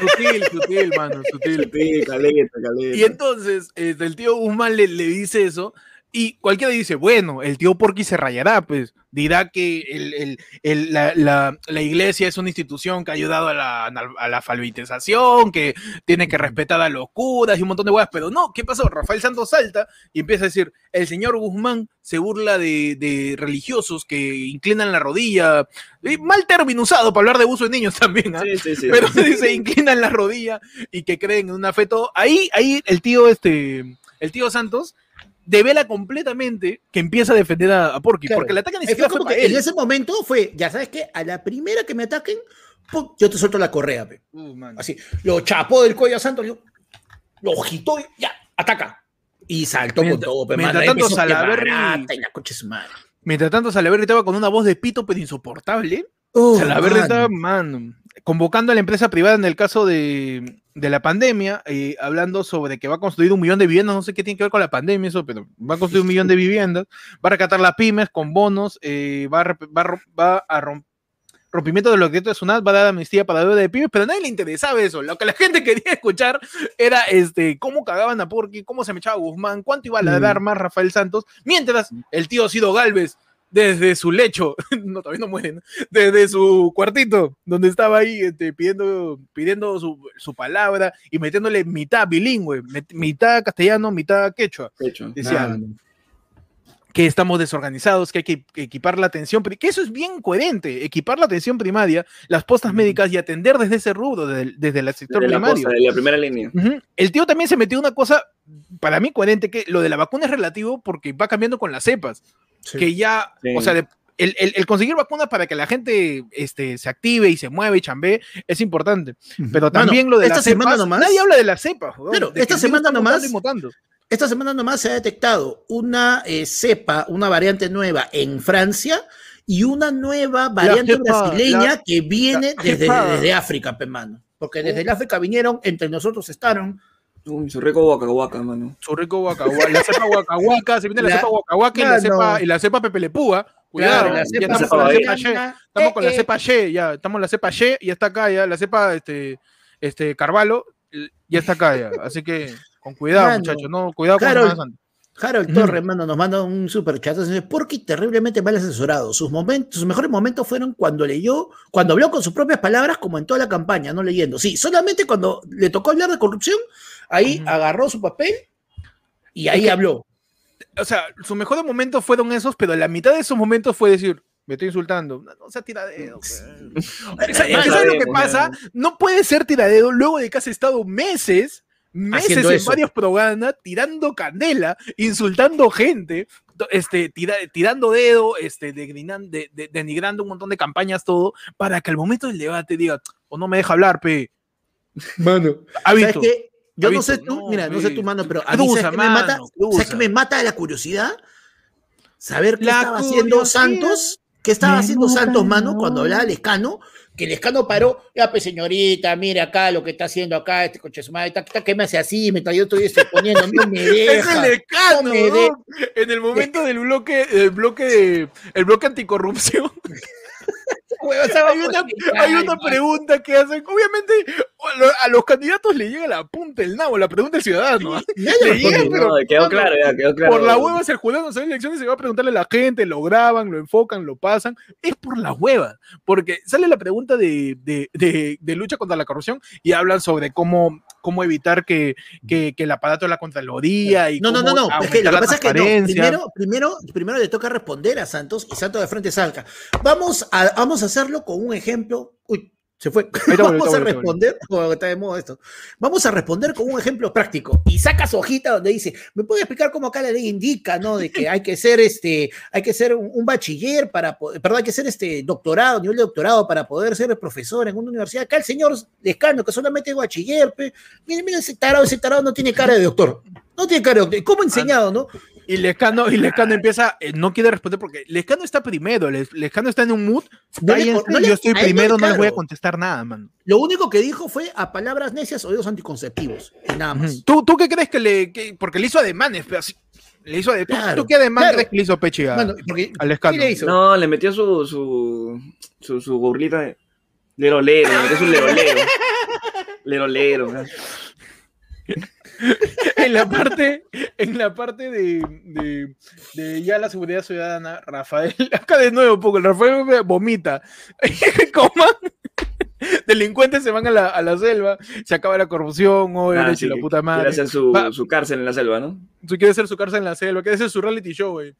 sutil, sutil, mano, sutil. Sutil, caleta, caleta. Y entonces, este, el tío Guzmán le, le dice eso, y cualquiera dice, bueno, el tío Porky se rayará, pues dirá que el, el, la, la, la, iglesia es una institución que ha ayudado a la, a la alfabetización, que tiene que respetar a los curas y un montón de huevas, pero no, ¿qué pasó? Rafael Santos salta y empieza a decir, el señor Guzmán se burla de, de religiosos que inclinan la rodilla, mal término usado para hablar de abuso de niños también, ¿ah? sí, sí, sí. pero se dice inclinan la rodilla y que creen en un afeto, ahí, ahí el tío, este, el tío Santos devela completamente que empieza a defender a, Porky, porque le atacan ni siquiera fue En ese momento fue, ya sabes que a la primera que me ataquen, yo te suelto la correa, uh, así, lo chapó del cuello a Santos, lo agitó y ya, ataca. Y saltó con todo, pe, mientras, tanto, Salaverry, mientras tanto, Salaverry estaba con una voz de pito, pero insoportable. Uh, Salaverry estaba, man, convocando a la empresa privada en el caso de, de la pandemia, eh, hablando sobre que va a construir un millón de viviendas, no sé qué tiene que ver con la pandemia eso, pero va a construir un millón de viviendas, va a recatar las pymes con bonos, eh, va, a, va, va a romper rompimiento de los decretos de SUNAT, va a dar amnistía para deuda de pymes, pero a nadie le interesaba eso. Lo que la gente quería escuchar era este, cómo cagaban a Porky, cómo se me echaba Guzmán, cuánto iba a dar más Rafael Santos, mientras el tío Sido Galvez desde su lecho, no, todavía no mueren, desde su cuartito, donde estaba ahí este, pidiendo, pidiendo su, su, palabra y metiéndole mitad bilingüe, mitad castellano, mitad quechua. Decían que estamos desorganizados, que hay que equipar la atención, que eso es bien coherente, equipar la atención primaria, las postas médicas y atender desde ese rubro, desde, desde el sector desde primario. La, la primera línea. El tío también se metió una cosa, para mí coherente, que lo de la vacuna es relativo porque va cambiando con las cepas que ya, o sea, el, conseguir vacunas para que la gente este, se active y se mueva y chambee es importante. Pero también lo de esta semana nomás. Nadie habla de la cepa. Pero esta semana nomás. esta semana nomás se ha detectado una eh, cepa, una variante nueva en Francia y una nueva variante brasileña que viene desde, desde, África, mano. Porque desde el África vinieron, entre nosotros estaron su rico guacahuaca, mano. Su rico guacahuaca. La cepa guacahuaca, se viene la, cepa guacahuaca y, la cepa, y la cepa pepelepúa. Cuidado, ya estamos con la cepa Y. Estamos con la cepa Y, ya, estamos la cepa Y y está acá ya, la cepa este, este Carvalho, ya está acá ya. Así que con cuidado, muchachos, no, cuidado con Harold, Harold Torres, mano, nos manda un super chat. Porque terriblemente mal asesorado. Sus momentos, sus mejores momentos fueron cuando leyó, cuando habló con sus propias palabras, como en toda la campaña, no leyendo. Sí, solamente cuando le tocó hablar de corrupción, Ahí agarró su papel y ahí habló. O sea, sus mejores momentos fueron esos, pero la mitad de esos momentos fue decir, me estoy insultando. No, no sea tiradero. ¿Sabes lo que pasa? No puede ser tiradero luego de que has estado meses, meses en varios programas tirando candela, insultando gente, este, tirando dedo, este, denigrando un montón de campañas, todo, para que al momento del debate diga, o no me deja hablar, pe. Mano, ¿sabes qué? Yo no sé tú, mira, no sé tu mano, pero a mí ¿sabes que me mata? ¿Sabes que me mata la curiosidad? Saber qué estaba haciendo Santos, qué estaba haciendo Santos, mano, cuando hablaba Lescano, que Lescano paró, ya pues señorita, mire acá lo que está haciendo acá este coche su madre, ¿qué me hace así? Me yo estoy poniendo, no me deja. Es el Lescano, en el momento del bloque, el bloque, el bloque anticorrupción. hay, una, pregunta que hacen. Obviamente, a los candidatos le llega la punta del nabo, la pregunta del ciudadano. Le llega, pero, quedó claro, quedó claro. Por la hueva, el jurado no sabe elecciones se va a preguntarle a la gente, lo graban, lo enfocan, lo pasan. Es por la hueva. Porque sale la pregunta de, de, de lucha contra la corrupción y hablan sobre cómo cómo evitar que, que, que el aparato de la Contraloría y No, no, no, no, es que lo que pasa es que primero, primero, primero le toca responder a Santos y Santos de frente salga. Vamos a, vamos a hacerlo con un ejemplo. Uy, se fue. Vamos a responder, está de modo esto. Vamos a responder con un ejemplo práctico. Y saca su hojita donde dice, ¿me puede explicar cómo acá la ley indica, ¿no? De que hay que ser este, hay que ser un, bachiller para poder, perdón, hay que ser este doctorado, nivel de doctorado para poder ser profesor en una universidad. Acá el señor Descano, que solamente es bachiller, mire, mire ese tarado, ese tarado no tiene cara de doctor. No tiene doctor. ¿Cómo enseñado, no? Y Lescano, y Lescano empieza, eh, no quiere responder porque Lescano está primero, Lescano está en un mood. yo estoy primero, no le voy a contestar nada, man. Lo único que dijo fue a palabras necias oídos anticonceptivos. Y nada más. ¿Tú, ¿Tú qué crees que le. porque le hizo ademanes, pero así, le hizo de, ¿Tú, qué ademán crees que le hizo Pechi a, al Lescano? Le hizo? No, le metió su, su, su, su burlita de lerolero, le metió su lerolero. lerolero. en la parte, en la parte de, de, ya la seguridad ciudadana, Rafael, acá de nuevo poco, el Rafael vomita. ¿Cómo? Delincuentes se van a la, a la, selva, se acaba la corrupción, o ah, la puta madre. Quiere hacer su, su, cárcel en la selva, ¿no? Quiere hacer su cárcel en la selva, quiere hacer su reality show, güey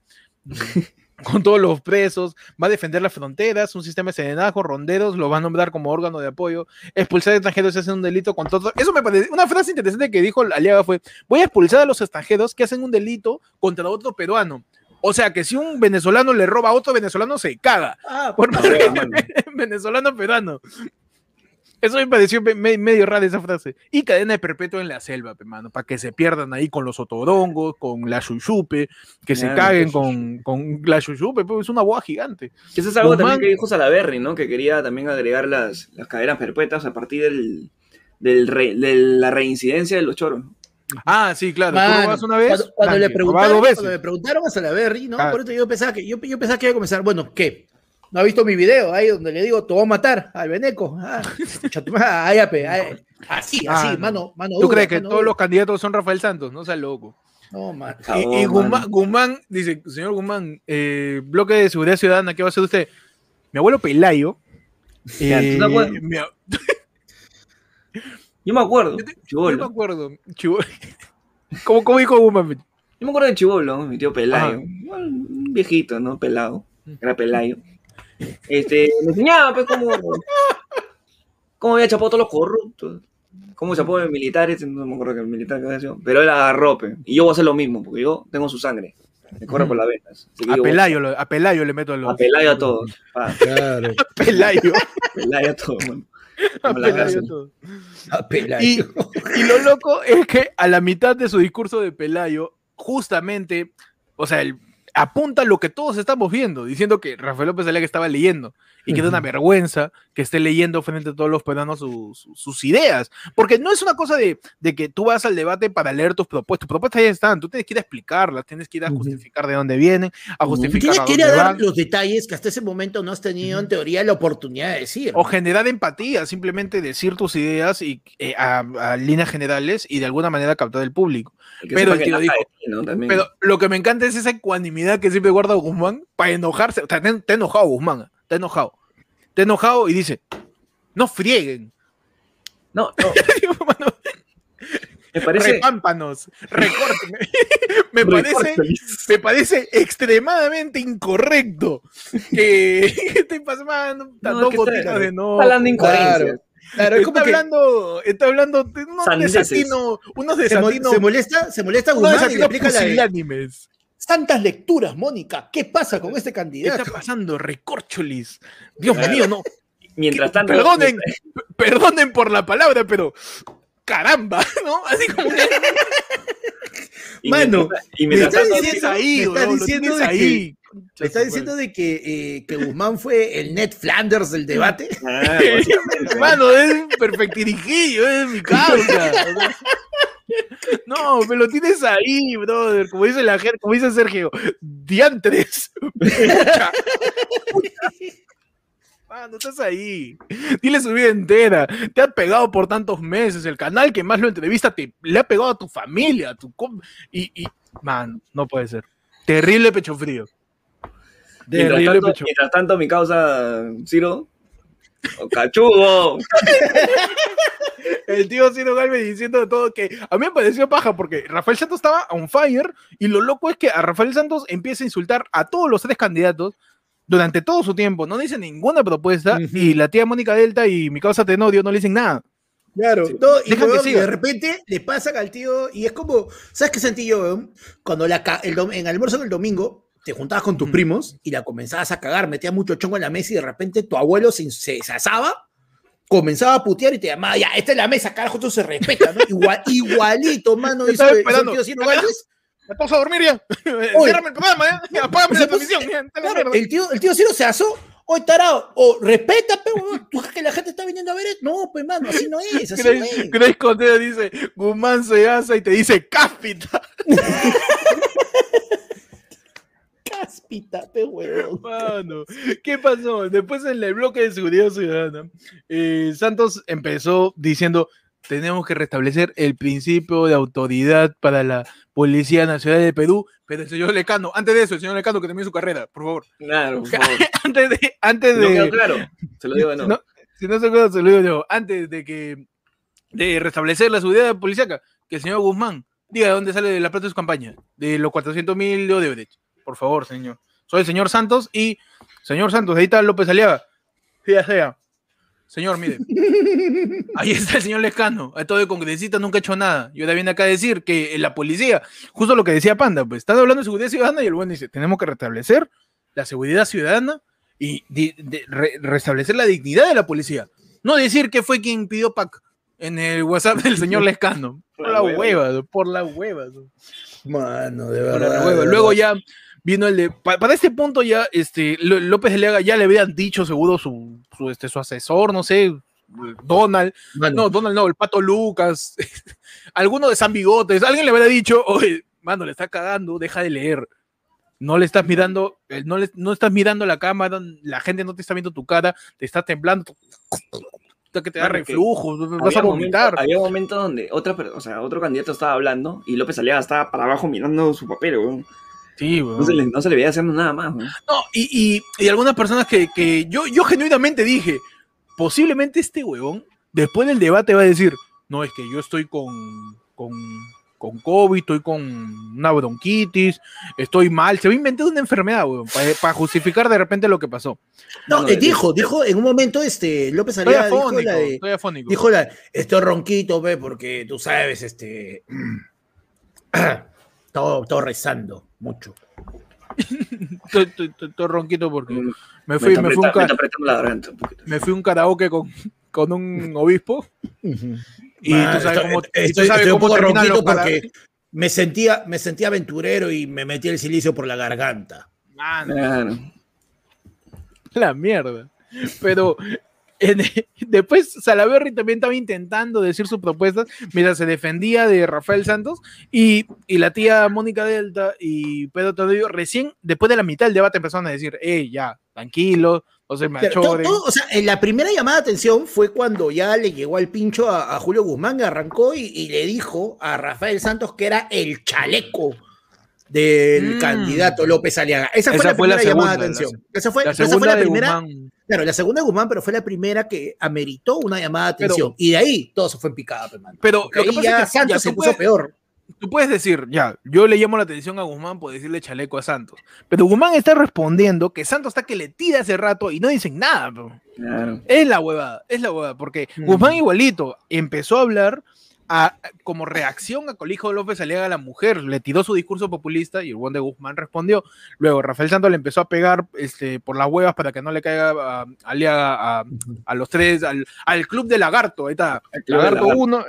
con todos los presos, va a defender las fronteras, un sistema de serenajo, ronderos, lo va a nombrar como órgano de apoyo, expulsar a extranjeros si hacen un delito con todo. Eso me parece, una frase interesante que dijo Aliaga fue, voy a expulsar a los extranjeros que hacen un delito contra otro peruano. O sea que si un venezolano le roba a otro venezolano, se caga. Ah, por venezolano peruano. Eso me pareció medio raro esa frase. Y cadena de perpetuo en la selva, hermano, para que se pierdan ahí con los otodongos, con la chuchupe, que se caguen con, con, la chuchupe, pues es una boa gigante. Eso es algo también que dijo Salaberry, ¿no? Que quería también agregar las, las cadenas perpetuas a partir del, del de la reincidencia de los choros. Ah, sí, claro. una vez? Cuando, le preguntaron, cuando, le preguntaron, a Salaberry, ¿no? Por eso yo pensaba que yo, yo pensaba que iba a comenzar, bueno, ¿qué? ¿No ha visto mi video ahí donde le digo, te voy a matar al Beneco? Ah, así, ah, así, mano, mano. ¿Tú crees que todos los candidatos son Rafael Santos? No seas loco. No, man. Y, Guzmán, dice, señor Guzmán, eh, bloque de seguridad ciudadana, ¿qué va a hacer usted? Mi abuelo Pelayo. Eh, yo me acuerdo. Yo, yo me acuerdo. ¿Cómo, ¿Cómo, dijo Guzmán? Yo me acuerdo de Chibolo, mi tío Pelayo. Un viejito, ¿no? Pelado. Era Pelayo. Este, me enseñaba, pues, cómo, cómo había chapado todos los corruptos. Cómo chapó a militares, no me acuerdo que el militar que había Pero él agarró, Y yo voy a hacer lo mismo, porque yo tengo su sangre. Me corre por las venas. A Pelayo, a Pelayo le meto los... A Pelayo a todos. Claro. a Pelayo. Pelayo a todos, A Pelayo todo. A Pelayo. Y, lo loco es que a la mitad de su discurso de Pelayo, justamente, o sea, el, apunta lo que todos estamos viendo, diciendo que Rafael López que estaba leyendo y que es una vergüenza que esté leyendo frente a todos los peruanos sus ideas. Porque no es una cosa de, que tú vas al debate para leer tus propuestas. Tus propuestas ya están, tú tienes que ir a explicarlas, tienes que ir a justificar de dónde vienen, a justificar. Tienes que ir a dar los detalles que hasta ese momento no has tenido en teoría la oportunidad de decir. O generar empatía, simplemente decir tus ideas y, eh, a, líneas generales y de alguna manera captar el público. Pero, pero lo que me encanta es esa ecuanimidad que siempre guarda Guzmán para enojarse. O sea, te, te enojado Guzmán está enojado. Está enojado y dice, no frieguen. No, no. me parece... Repámpanos, recórtenme. me, parece, me parece extremadamente incorrecto que estoy pasando no, está, de no. hablando incoherencias. Claro, está, hablando, está hablando unos desatinos, unos desatinos. Se, molesta, se molesta Guzmán y le explica la animes. Tantas lecturas, Mónica. ¿Qué pasa con este candidato? ¿Qué está pasando? Recorcholis. Dios mío, no. Mientras tanto. Perdonen, perdonen por la palabra, pero caramba, ¿no? Así como que. Mano, y me estás diciendo ahí, me estás diciendo de ahí. me está diciendo de que, eh, que, Guzmán fue el Ned Flanders del debate. Ah, Mano, es perfectirijillo, es mi causa. No, me lo tienes ahí, brother. Como dice la como dice Sergio, diantres. no estás ahí. Dile su vida entera. Te ha pegado por tantos meses. El canal que más lo entrevista te, le ha pegado a tu familia. A tu y, y, man, no puede ser. Terrible pecho frío. Terrible mientras, tanto, pecho. mientras tanto, mi causa, Ciro, cachudo. el tío Ciro Galvez diciendo todo que a mí me pareció paja porque Rafael Santos estaba on fire y lo loco es que a Rafael Santos empieza a insultar a todos los tres candidatos durante todo su tiempo, no dice ninguna propuesta y la tía Mónica Delta y mi causa Tenodio no le dicen nada. Claro, y de repente le pasa al tío y es como, ¿sabes qué sentí yo? Cuando la, el, en el almuerzo del domingo te juntabas con tus primos y la comenzabas a cagar, metías mucho chongo en la mesa y de repente tu abuelo se, se, se asaba comenzaba a putear y te llamaba, ya, esta es la mesa, carajo, esto se respeta, ¿no? Igual, igualito, mano. Estaba esperando. Me paso a dormir ya. Ciérrame el programa, ¿eh? Apágame la transmisión. el, tío, el tío Ciro se asó. Oye, tarado, o respeta, pero tú que la gente está viniendo a ver esto. No, pues, mano, así no es. Así no es. Grace dice: Guzmán se asa y te dice: ¡Cáspita! ¿qué pasó? Después en el bloque de seguridad ciudadana, eh, Santos empezó diciendo, tenemos que restablecer el principio de autoridad para la Policía Nacional de Perú, pero el señor Lecano, antes de eso, el señor Lecano que termine su carrera, por favor. Claro, por favor. antes de... Antes de claro, se lo digo de no. Si no se acuerda, se lo digo yo. Antes de que de restablecer la seguridad policíaca, que el señor Guzmán diga de dónde sale la plata de su campaña, de los 400 mil de Odebrecht. Por favor, señor. Soy el señor Santos y, señor Santos, ahí está López Aliaga. Sea, sea. Señor, mire. Ahí está el señor Lescano. Esto de congresista nunca ha hecho nada. Y ahora viene acá a decir que la policía, justo lo que decía Panda, pues están hablando de seguridad ciudadana y el buen dice, tenemos que restablecer la seguridad ciudadana y restablecer la dignidad de la policía. No decir que fue quien pidió PAC en el WhatsApp del señor Lescano. Por la hueva, por la hueva. Mano, de verdad. Luego ya vino el de. Para, este punto ya, este, López de Leaga ya le habían dicho seguro su, su, este, su asesor, no sé, Donald. No, Donald no, el pato Lucas. alguno de San Bigotes. Alguien le habría dicho, oye, mano, le está cagando, deja de leer. No le estás mirando, eh, no, le, no estás mirando la cámara, la gente no te está viendo tu cara, te está temblando que te da reflujo, vas a vomitar. había un momento donde otra, o sea, otro candidato estaba hablando y López Aliaga estaba para abajo mirando su papel, weón. Sí, no, se le, no, se le, veía haciendo nada más. No, y, y, algunas personas que, que, yo, yo genuinamente dije, posiblemente este huevón, después del debate va a decir, no, es que yo estoy con, con, con COVID, estoy con una bronquitis, estoy mal. Se va a inventar una enfermedad, huevón, para, justificar de repente lo que pasó. No, eh, dijo, dijo en un momento este López Aliaga dijo la de, estoy afónico. Dijo la, estoy ronquito, ve, porque tú sabes, este... todo, todo rezando mucho. estoy, ronquito porque me fui, me, fui un, me fui un karaoke con, con un obispo. Y tú sabes cómo, estoy, un poco ronquito porque me sentía, me sentía aventurero y me metí el silicio por la garganta. La mierda. Pero después Salaberry también estaba intentando decir sus propuestas mientras se defendía de Rafael Santos y, la tía Mónica Delta y Pedro Todillo recién después de la mitad del debate empezaron a decir, eh, ya, tranquilo, no se machoren. o sea, en la primera llamada de atención fue cuando ya le llegó al pincho a, Julio Guzmán, arrancó y, le dijo a Rafael Santos que era el chaleco del mm. candidato López Aliaga. Esa fue la primera llamada de atención. esa fue la, primera. Claro, la segunda de Guzmán, pero fue la primera que ameritó una llamada de atención. y de ahí todo se fue en picada, hermano. Pero lo que pasa ya es que Santos se puso peor. Tú puedes decir, ya, yo le llamo la atención a Guzmán por decirle chaleco a Santos. Pero Guzmán está respondiendo que Santos está que le tira hace rato y no dicen nada. Es la huevada, es la huevada, porque mm. Guzmán igualito empezó a hablar como reacción a Colijo López Aliaga a la mujer, le tiró su discurso populista y el buen de Guzmán respondió. Luego Rafael Santos le empezó a pegar este, por las huevas para que no le caiga a, Aliaga a, los tres, al, club de Lagarto, ahí está, Lagarto 1,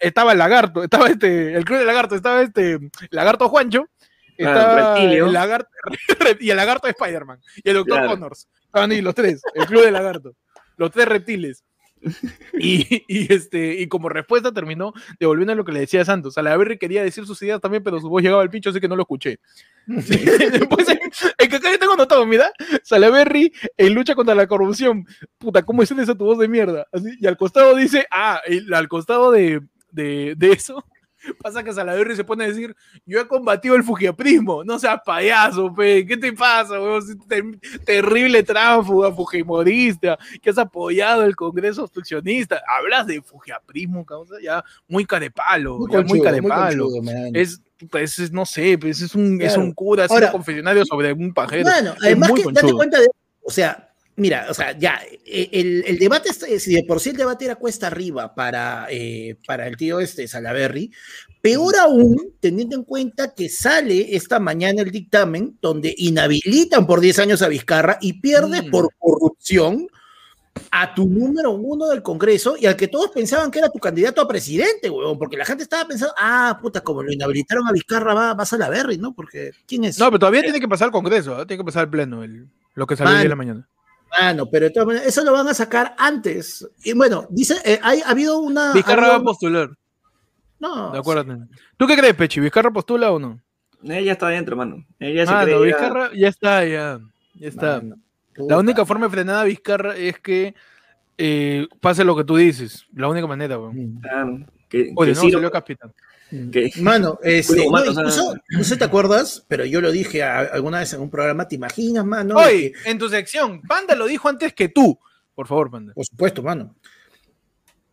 estaba el Lagarto, estaba este, el club de Lagarto, estaba este, Lagarto Juancho, ah, estaba el lagarto, y el Lagarto de Spider-Man, y el Doctor Connors, estaban ahí los tres, el club de Lagarto, los tres reptiles. Y, este, y como respuesta terminó devolviendo lo que le decía Santos. Salaverry quería decir sus ideas también, pero su voz llegaba al pincho, así que no lo escuché. Después, en que acá tengo notado, mira, Salaverry en lucha contra la corrupción. Puta, ¿cómo es esa tu voz de mierda? Así, y al costado dice, ah, al costado de, de, de eso, Pasa que Salaverry se pone a decir, yo he combatido el fujiaprismo, no seas payaso, pe, ¿qué te pasa, weón? terrible tránsfuga, fujimorista, que has apoyado el Congreso obstruccionista, hablas de fujiaprismo, causa, ya muy carepalo, muy, ya muy carepalo. es, pues, no sé, pues es un, es un cura, es un confesionario sobre un pajero. Bueno, además que date cuenta de, o sea, Mira, o sea, ya, e, el, el, debate, si de por sí el debate era cuesta arriba para, eh, para el tío este Salaberry, peor aún teniendo en cuenta que sale esta mañana el dictamen donde inhabilitan por 10 años a Vizcarra y pierde mm. por corrupción a tu número uno del Congreso y al que todos pensaban que era tu candidato a presidente, huevón, porque la gente estaba pensando, ah, puta, como lo inhabilitaron a Vizcarra, va, a Salaberry, ¿no? Porque, ¿quién es? No, pero todavía tiene que pasar el Congreso, ¿eh? tiene que pasar el pleno, el, lo que salió hoy en la mañana. Ah, no, pero eso lo van a sacar antes. Y bueno, dice, eh, ha habido una. Vizcarra va a postular. No. De acuerdo. ¿Tú qué crees, Pechi? ¿Vizcarra postula o no? Ella está adentro, mano. Ella ah, no, Vizcarra ya está, ya. Ya está. la única forma de frenar a Vizcarra es que eh, pase lo que tú dices. La única manera, weón. Claro. Que, Oye, no, salió capitán. Mano, este, no, sé te acuerdas, pero yo lo dije alguna vez en un programa, ¿te imaginas, mano? Oye, en tu sección, Panda lo dijo antes que tú. Por favor, Panda. Por supuesto, mano.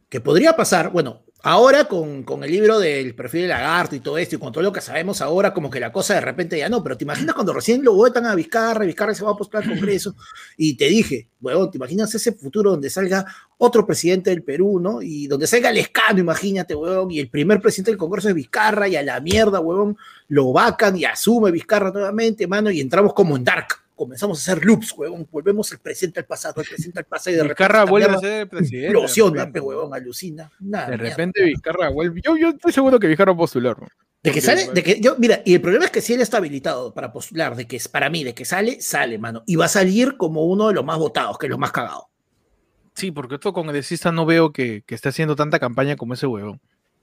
Que podría pasar, bueno, Ahora con, el libro del perfil de lagarto y todo esto, y con todo lo que sabemos ahora, como que la cosa de repente ya no, pero te imaginas cuando recién lo votan a Vizcarra, Vizcarra se va a postular al Congreso, y te dije, huevón, te imaginas ese futuro donde salga otro presidente del Perú, ¿no? Y donde salga el escano, imagínate, huevón, y el primer presidente del Congreso es Vizcarra, y a la mierda, huevón, lo vacan y asume Vizcarra nuevamente, mano, y entramos como en Dark, comenzamos a hacer loops, huevón, volvemos el presente al pasado, el presente al pasado, y de repente. Vizcarra vuelve a ser presidente. Explosiona, huevón, alucina. de repente Vizcarra vuelve. Yo, yo estoy seguro que Vizcarra va a postular. De que sale, de que yo, mira, y el problema es que si él está habilitado para postular, de que es para mí, de que sale, sale, mano. Y va a salir como uno de los más votados, que es lo más cagado. Sí, porque esto congresista no veo que, que esté haciendo tanta campaña como ese huevón.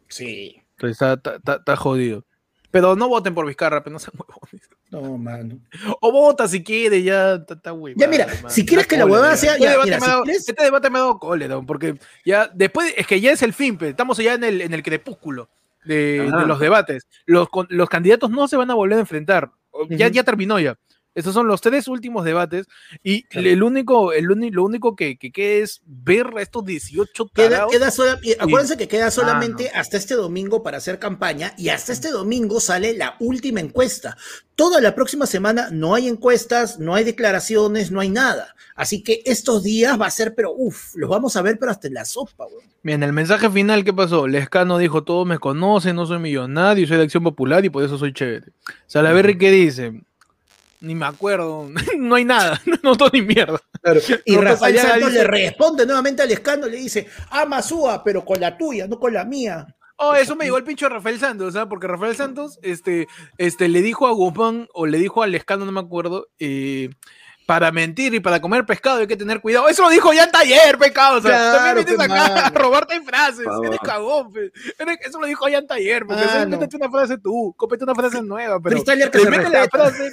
Sí. Entonces está, está, está jodido. Pero no voten por Vizcarra, pero no sean huevones. No, mano. O vota si quiere, ya está huevón. Ya, mira, si quieres que la huevada sea. Este, debate me ha este debate me ha dado cólera, porque ya después, es que ya es el fin, estamos ya en el, en el crepúsculo de, los debates. Los, los candidatos no se van a volver a enfrentar. Ya, ya terminó ya. Estos son los tres últimos debates y el único, el lo único que, que, es ver a estos 18 queda, queda Acuérdense que queda ah, solamente hasta este domingo para hacer campaña y hasta este domingo sale la última encuesta. Toda la próxima semana no hay encuestas, no hay declaraciones, no hay nada. Así que estos días va a ser, pero uff, los vamos a ver, pero hasta en la sopa, güey. Bien, el mensaje final, ¿qué pasó? Lescano dijo, todos me conocen, no soy millonario, soy de Acción Popular y por eso soy chévere. Salaverry, ¿qué dice? Ni me acuerdo. no hay nada. No todo ni mierda. Y Rafael Santos le responde nuevamente al escándalo, le dice, ama Súa, pero con la tuya, no con la mía. Oh, eso me llegó el pincho a Rafael Santos, ¿sabes? Porque Rafael Santos este, este, le dijo a Guzmán, o le dijo al escándalo, no me acuerdo, eh, para mentir y para comer pescado hay que tener cuidado. Eso lo dijo ya taller, pecado. O sea, claro, también vienes acá a robarte frases. Eres cagón, Eso lo dijo ya en taller. Porque métete una frase tú, cópete una frase nueva. Pero que le mete la frase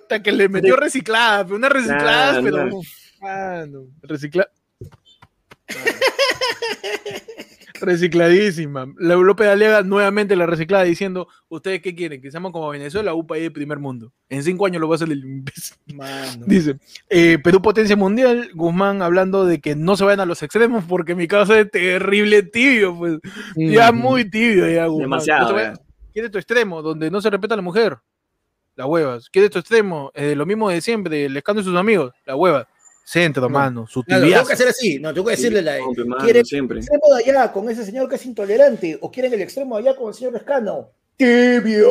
hasta que le metió reciclada, una reciclada, pero. Mano, reciclada. Recicladísima. La López Alega nuevamente la reciclada diciendo, ¿ustedes qué quieren? Que seamos como Venezuela, un país de primer mundo. En cinco años lo va a hacer el imbécil. Dice, eh, Perú potencia mundial, Guzmán hablando de que no se vayan a los extremos porque mi casa es terrible tibio, pues. Ya muy tibio ya, Guzmán. Demasiado. ¿Quiere tu extremo? Donde no se respeta a la mujer. La huevas. ¿Quiere tu extremo? Eh, lo mismo de siempre, el escándalo de sus amigos. La hueva centro, mano, su no, tengo que hacer así, no, tengo que decirle la ¿Quieren el extremo de allá con ese señor que es intolerante o quieren el extremo de allá con el señor Escano? Tibio.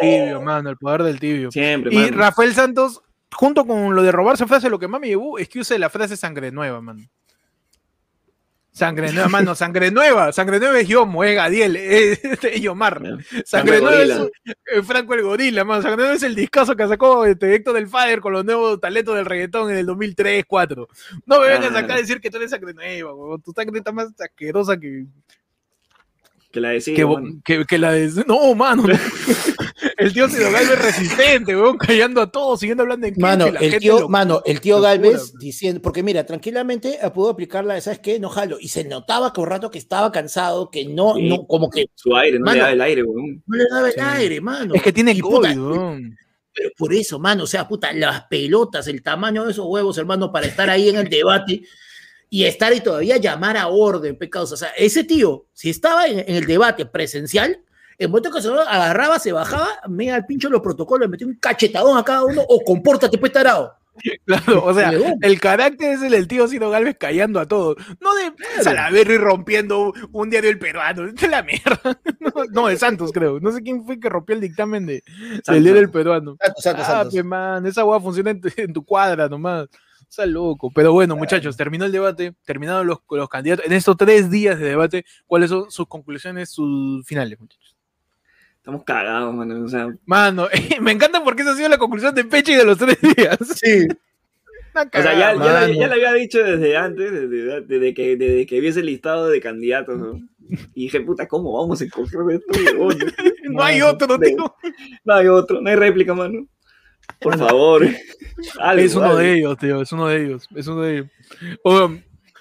Tibio, mano, el poder del tibio. Siempre, Y Rafael Santos, junto con lo de robarse frase, lo que más me llevó es que use la frase sangre nueva, mano. Sangre nueva, mano, sangre nueva. Sangre nueva es Yomo, es Gadiel, es, Yomar. Sangre nueva es, Franco el Gorila, mano. Sangre nueva es el discazo que sacó el proyecto del Fader con los nuevos talentos del reggaetón en el 2003, 2004. No me vengas acá a decir que tú eres sangre nueva, Tu sangre está más asquerosa que, que la de que, que, la de No, mano. el tío Ciro Galvez resistente, weón, callando a todos, siguiendo hablando en Mano, el tío, mano, el tío Galvez diciendo, porque mira, tranquilamente pudo aplicarla, ¿sabes qué? No jalo. Y se notaba con rato que estaba cansado, que no, no, como que. Su aire, no le daba el aire, weón. No le daba el aire, mano. Es que tiene COVID, weón. Pero por eso, mano, o sea, puta, las pelotas, el tamaño de esos huevos, hermano, para estar ahí en el debate y estar y todavía llamar a orden, pecados. O sea, ese tío, si estaba en, el debate presencial, en momento que se agarraba, se bajaba, me al pincho los protocolos, metía un cachetadón a cada uno, o compórtate, pues tarado. Claro, o sea, el carácter es el del tío Sino Galvez callando a todos. No de Salaverry rompiendo un diario el peruano. De la mierda. No, de Santos, creo. No sé quién fue que rompió el dictamen de, del diario el peruano. Santos, ah, man, esa hueá funciona en tu, en tu cuadra nomás. Está loco. Pero bueno, muchachos, terminó el debate, terminaron los, los candidatos. En estos tres días de debate, ¿cuáles son sus conclusiones, sus finales, muchachos? Estamos cagados, mano. O sea, mano, me encanta porque esa ha sido la conclusión de Peche de los tres días. Sí. o sea, ya, ya, ya, lo había dicho desde antes, desde, desde, que, desde que vi ese listado de candidatos, ¿no? Y dije, puta, ¿cómo vamos a escoger esto? no hay otro, tío. No hay otro, no hay réplica, mano. Por favor. es uno de ellos, tío, es uno de ellos. Es uno de ellos.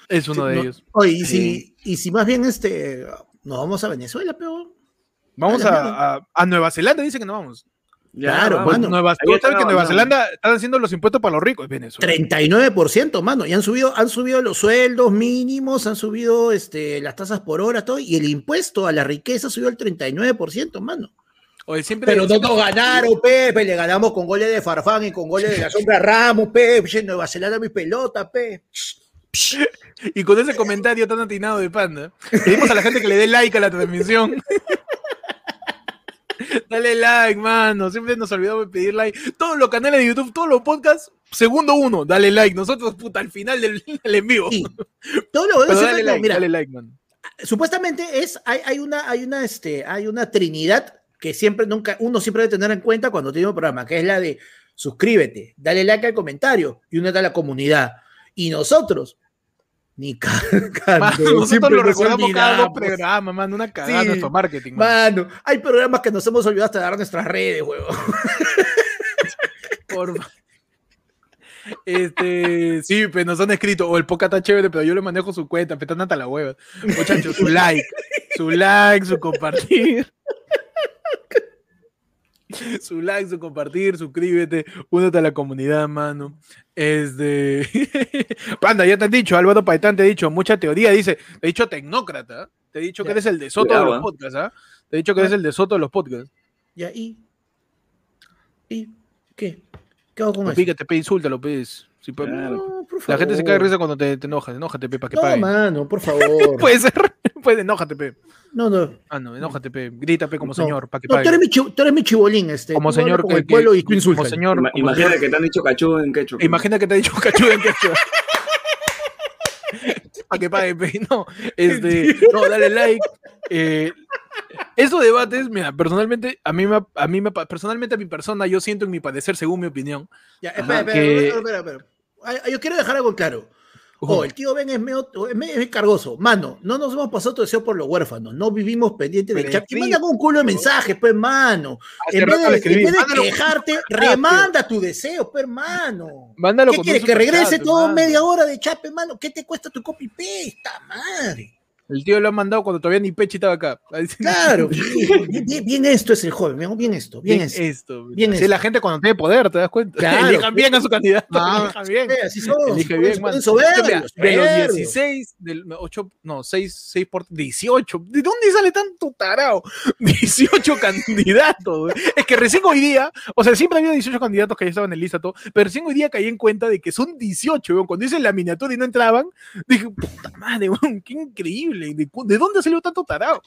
es uno de ellos. Oye, y, si, y si más bien este, nos vamos a Venezuela, pero. Vamos a, a, Nueva Zelanda, dice que no vamos. claro, mano. Nueva, ¿sabes que Nueva Zelanda están haciendo los impuestos para los ricos? Venezuela. 39%, mano. Y han subido, han subido los sueldos mínimos, han subido este, las tasas por hora, todo. Y el impuesto a la riqueza subió al 39%, mano. Pero no nos ganaron, Pepe, le ganamos con goles de Farfán y con goles de la sombra Ramos, Pepe, Nueva Zelanda mi pelota, Pepe. Y con ese comentario tan atinado de Panda, pedimos a la gente que le dé like a la transmisión. Dale like, mano. Siempre nos olvidamos de pedir like. Todos los canales de YouTube, todos los podcasts, segundo uno, dale like. Nosotros, puta, al final del, en vivo. Todo lo dale, like, dale like, man. Supuestamente es, hay, hay, una, hay una, este, hay una trinidad que siempre, nunca, uno siempre debe tener en cuenta cuando tiene un programa, que es la de suscríbete, dale like al comentario y únete a la comunidad. Y nosotros, ni cagando. Nosotros lo recordamos cada dos programas, mano, una cagada nuestro marketing. Mano. hay programas que nos hemos olvidado hasta dar nuestras redes, huevo. Por... Este, sí, pues nos han escrito, o el poca está chévere, pero yo le manejo su cuenta, petando hasta la hueva. Muchachos, su like, su like, su compartir. su like, su compartir, suscríbete, únete a la comunidad, mano. Este. Panda, ya te han dicho, Álvaro Paitán te ha dicho, mucha teoría, dice, te he dicho tecnócrata, te he dicho que eres el de Soto de los podcasts, ¿ah? Te he dicho que eres el de Soto de los podcasts. Ya, ¿y? ¿Y? ¿Qué? ¿Qué hago con eso? Pícate, pe, insúltalo, pues. la gente se cae de risa cuando te, te enojas. Enójate, Pepa, que no, pague. mano, por favor. puede ser. Pues enójate, pe. No, no. Ah, no, enójate, pe. Grita, pe, como No. señor, para que No, tú pague. eres mi, chi- tú eres mi chibolín, este. Como señor con que- el pueblo que- y tú insultas. como señor, Ima- como Imagínate que te han dicho cachú en quechua. Imagina que te ha dicho cachudo en quechua. Para que pague, pe. No, este, no, dale like. Eh, estos debates, mira, personalmente, a mí, me, a mí me, personalmente a mi persona, yo siento en mi padecer, según mi opinión, Ya, espera, espera, que- espera, espera, espera. Yo quiero dejar algo claro. Oh, el tío Ben es medio, es medio- cargoso. Mano, no nos hemos pasado tu deseo por los huérfanos. No vivimos pendientes Pero chat. Y mandan un culo de mensajes, pues, mano. En vez de, en vez de quejarte, remanda tu deseo, pues, hermano. mándalo ¿Qué quieres? ¿Que regrese todo media hora de chat, hermano? ¿Qué te cuesta tu copy paste? ¡Ta madre! El tío lo ha mandado cuando todavía ni Pechi estaba acá. Claro, bien, esto es el joven, bien, bien esto, bien, Bien esto. esto. Bien Así esto. es la gente cuando tiene poder, ¿te das cuenta? Claro. Elijan bien a su candidato. Ah, elijan bien. Así son, Elige se bien, ponen man. soberbios, Mira, de los soberbios. 16, del 8, no, 6, 6 por 18. ¿De dónde sale tanto tarao? 18 candidatos. Es que recién hoy día, o sea, siempre había 18 candidatos que ya estaban en lista, todo, pero recién hoy día caí en cuenta de que son 18. güey. Cuando hice la miniatura y no entraban, dije, puta madre, qué increíble. ¿De, cu- de dónde salió tanto tarao?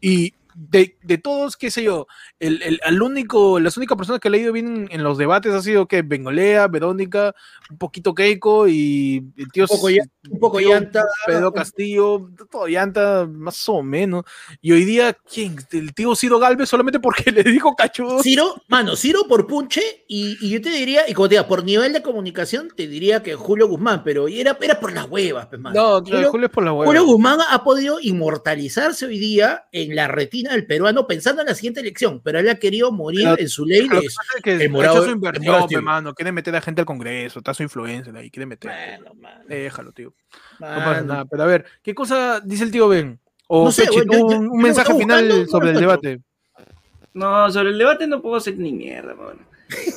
Y de, de todos, qué sé yo, el, el, al único, las únicas personas que he leído bien en los debates ha sido que Bengolea, Verónica, un poquito Keiko y el tío Un poco ya- un poco tío llanta. Pedro Castillo, todo llanta, más o menos. Y hoy día, ¿quién? El tío Ciro Galvez solamente porque le dijo cachudo. Ciro, mano, Ciro por punche, y, y yo te diría, y como te diga, por nivel de comunicación, te diría que Julio Guzmán, pero era, era por las huevas, pues, mano. No, claro, Julio, Julio es por la hueva. Julio Guzmán ha podido inmortalizarse hoy día en la retina del peruano pensando en la siguiente elección, pero él ha querido morir Claro, en su ley de es que el morado- su inversión, pe, mano. Quiere meter a gente al Congreso, está su influencia ahí, quiere meter. Bueno, mano, Déjalo, tío. No pasa mano. nada. Pero a ver, ¿qué cosa dice el tío Ben? O No sé, Pechi, güey, tú, yo- yo- un, yo mensaje final buscando, no sobre el debate. No, sobre el debate no puedo hacer ni mierda, mano.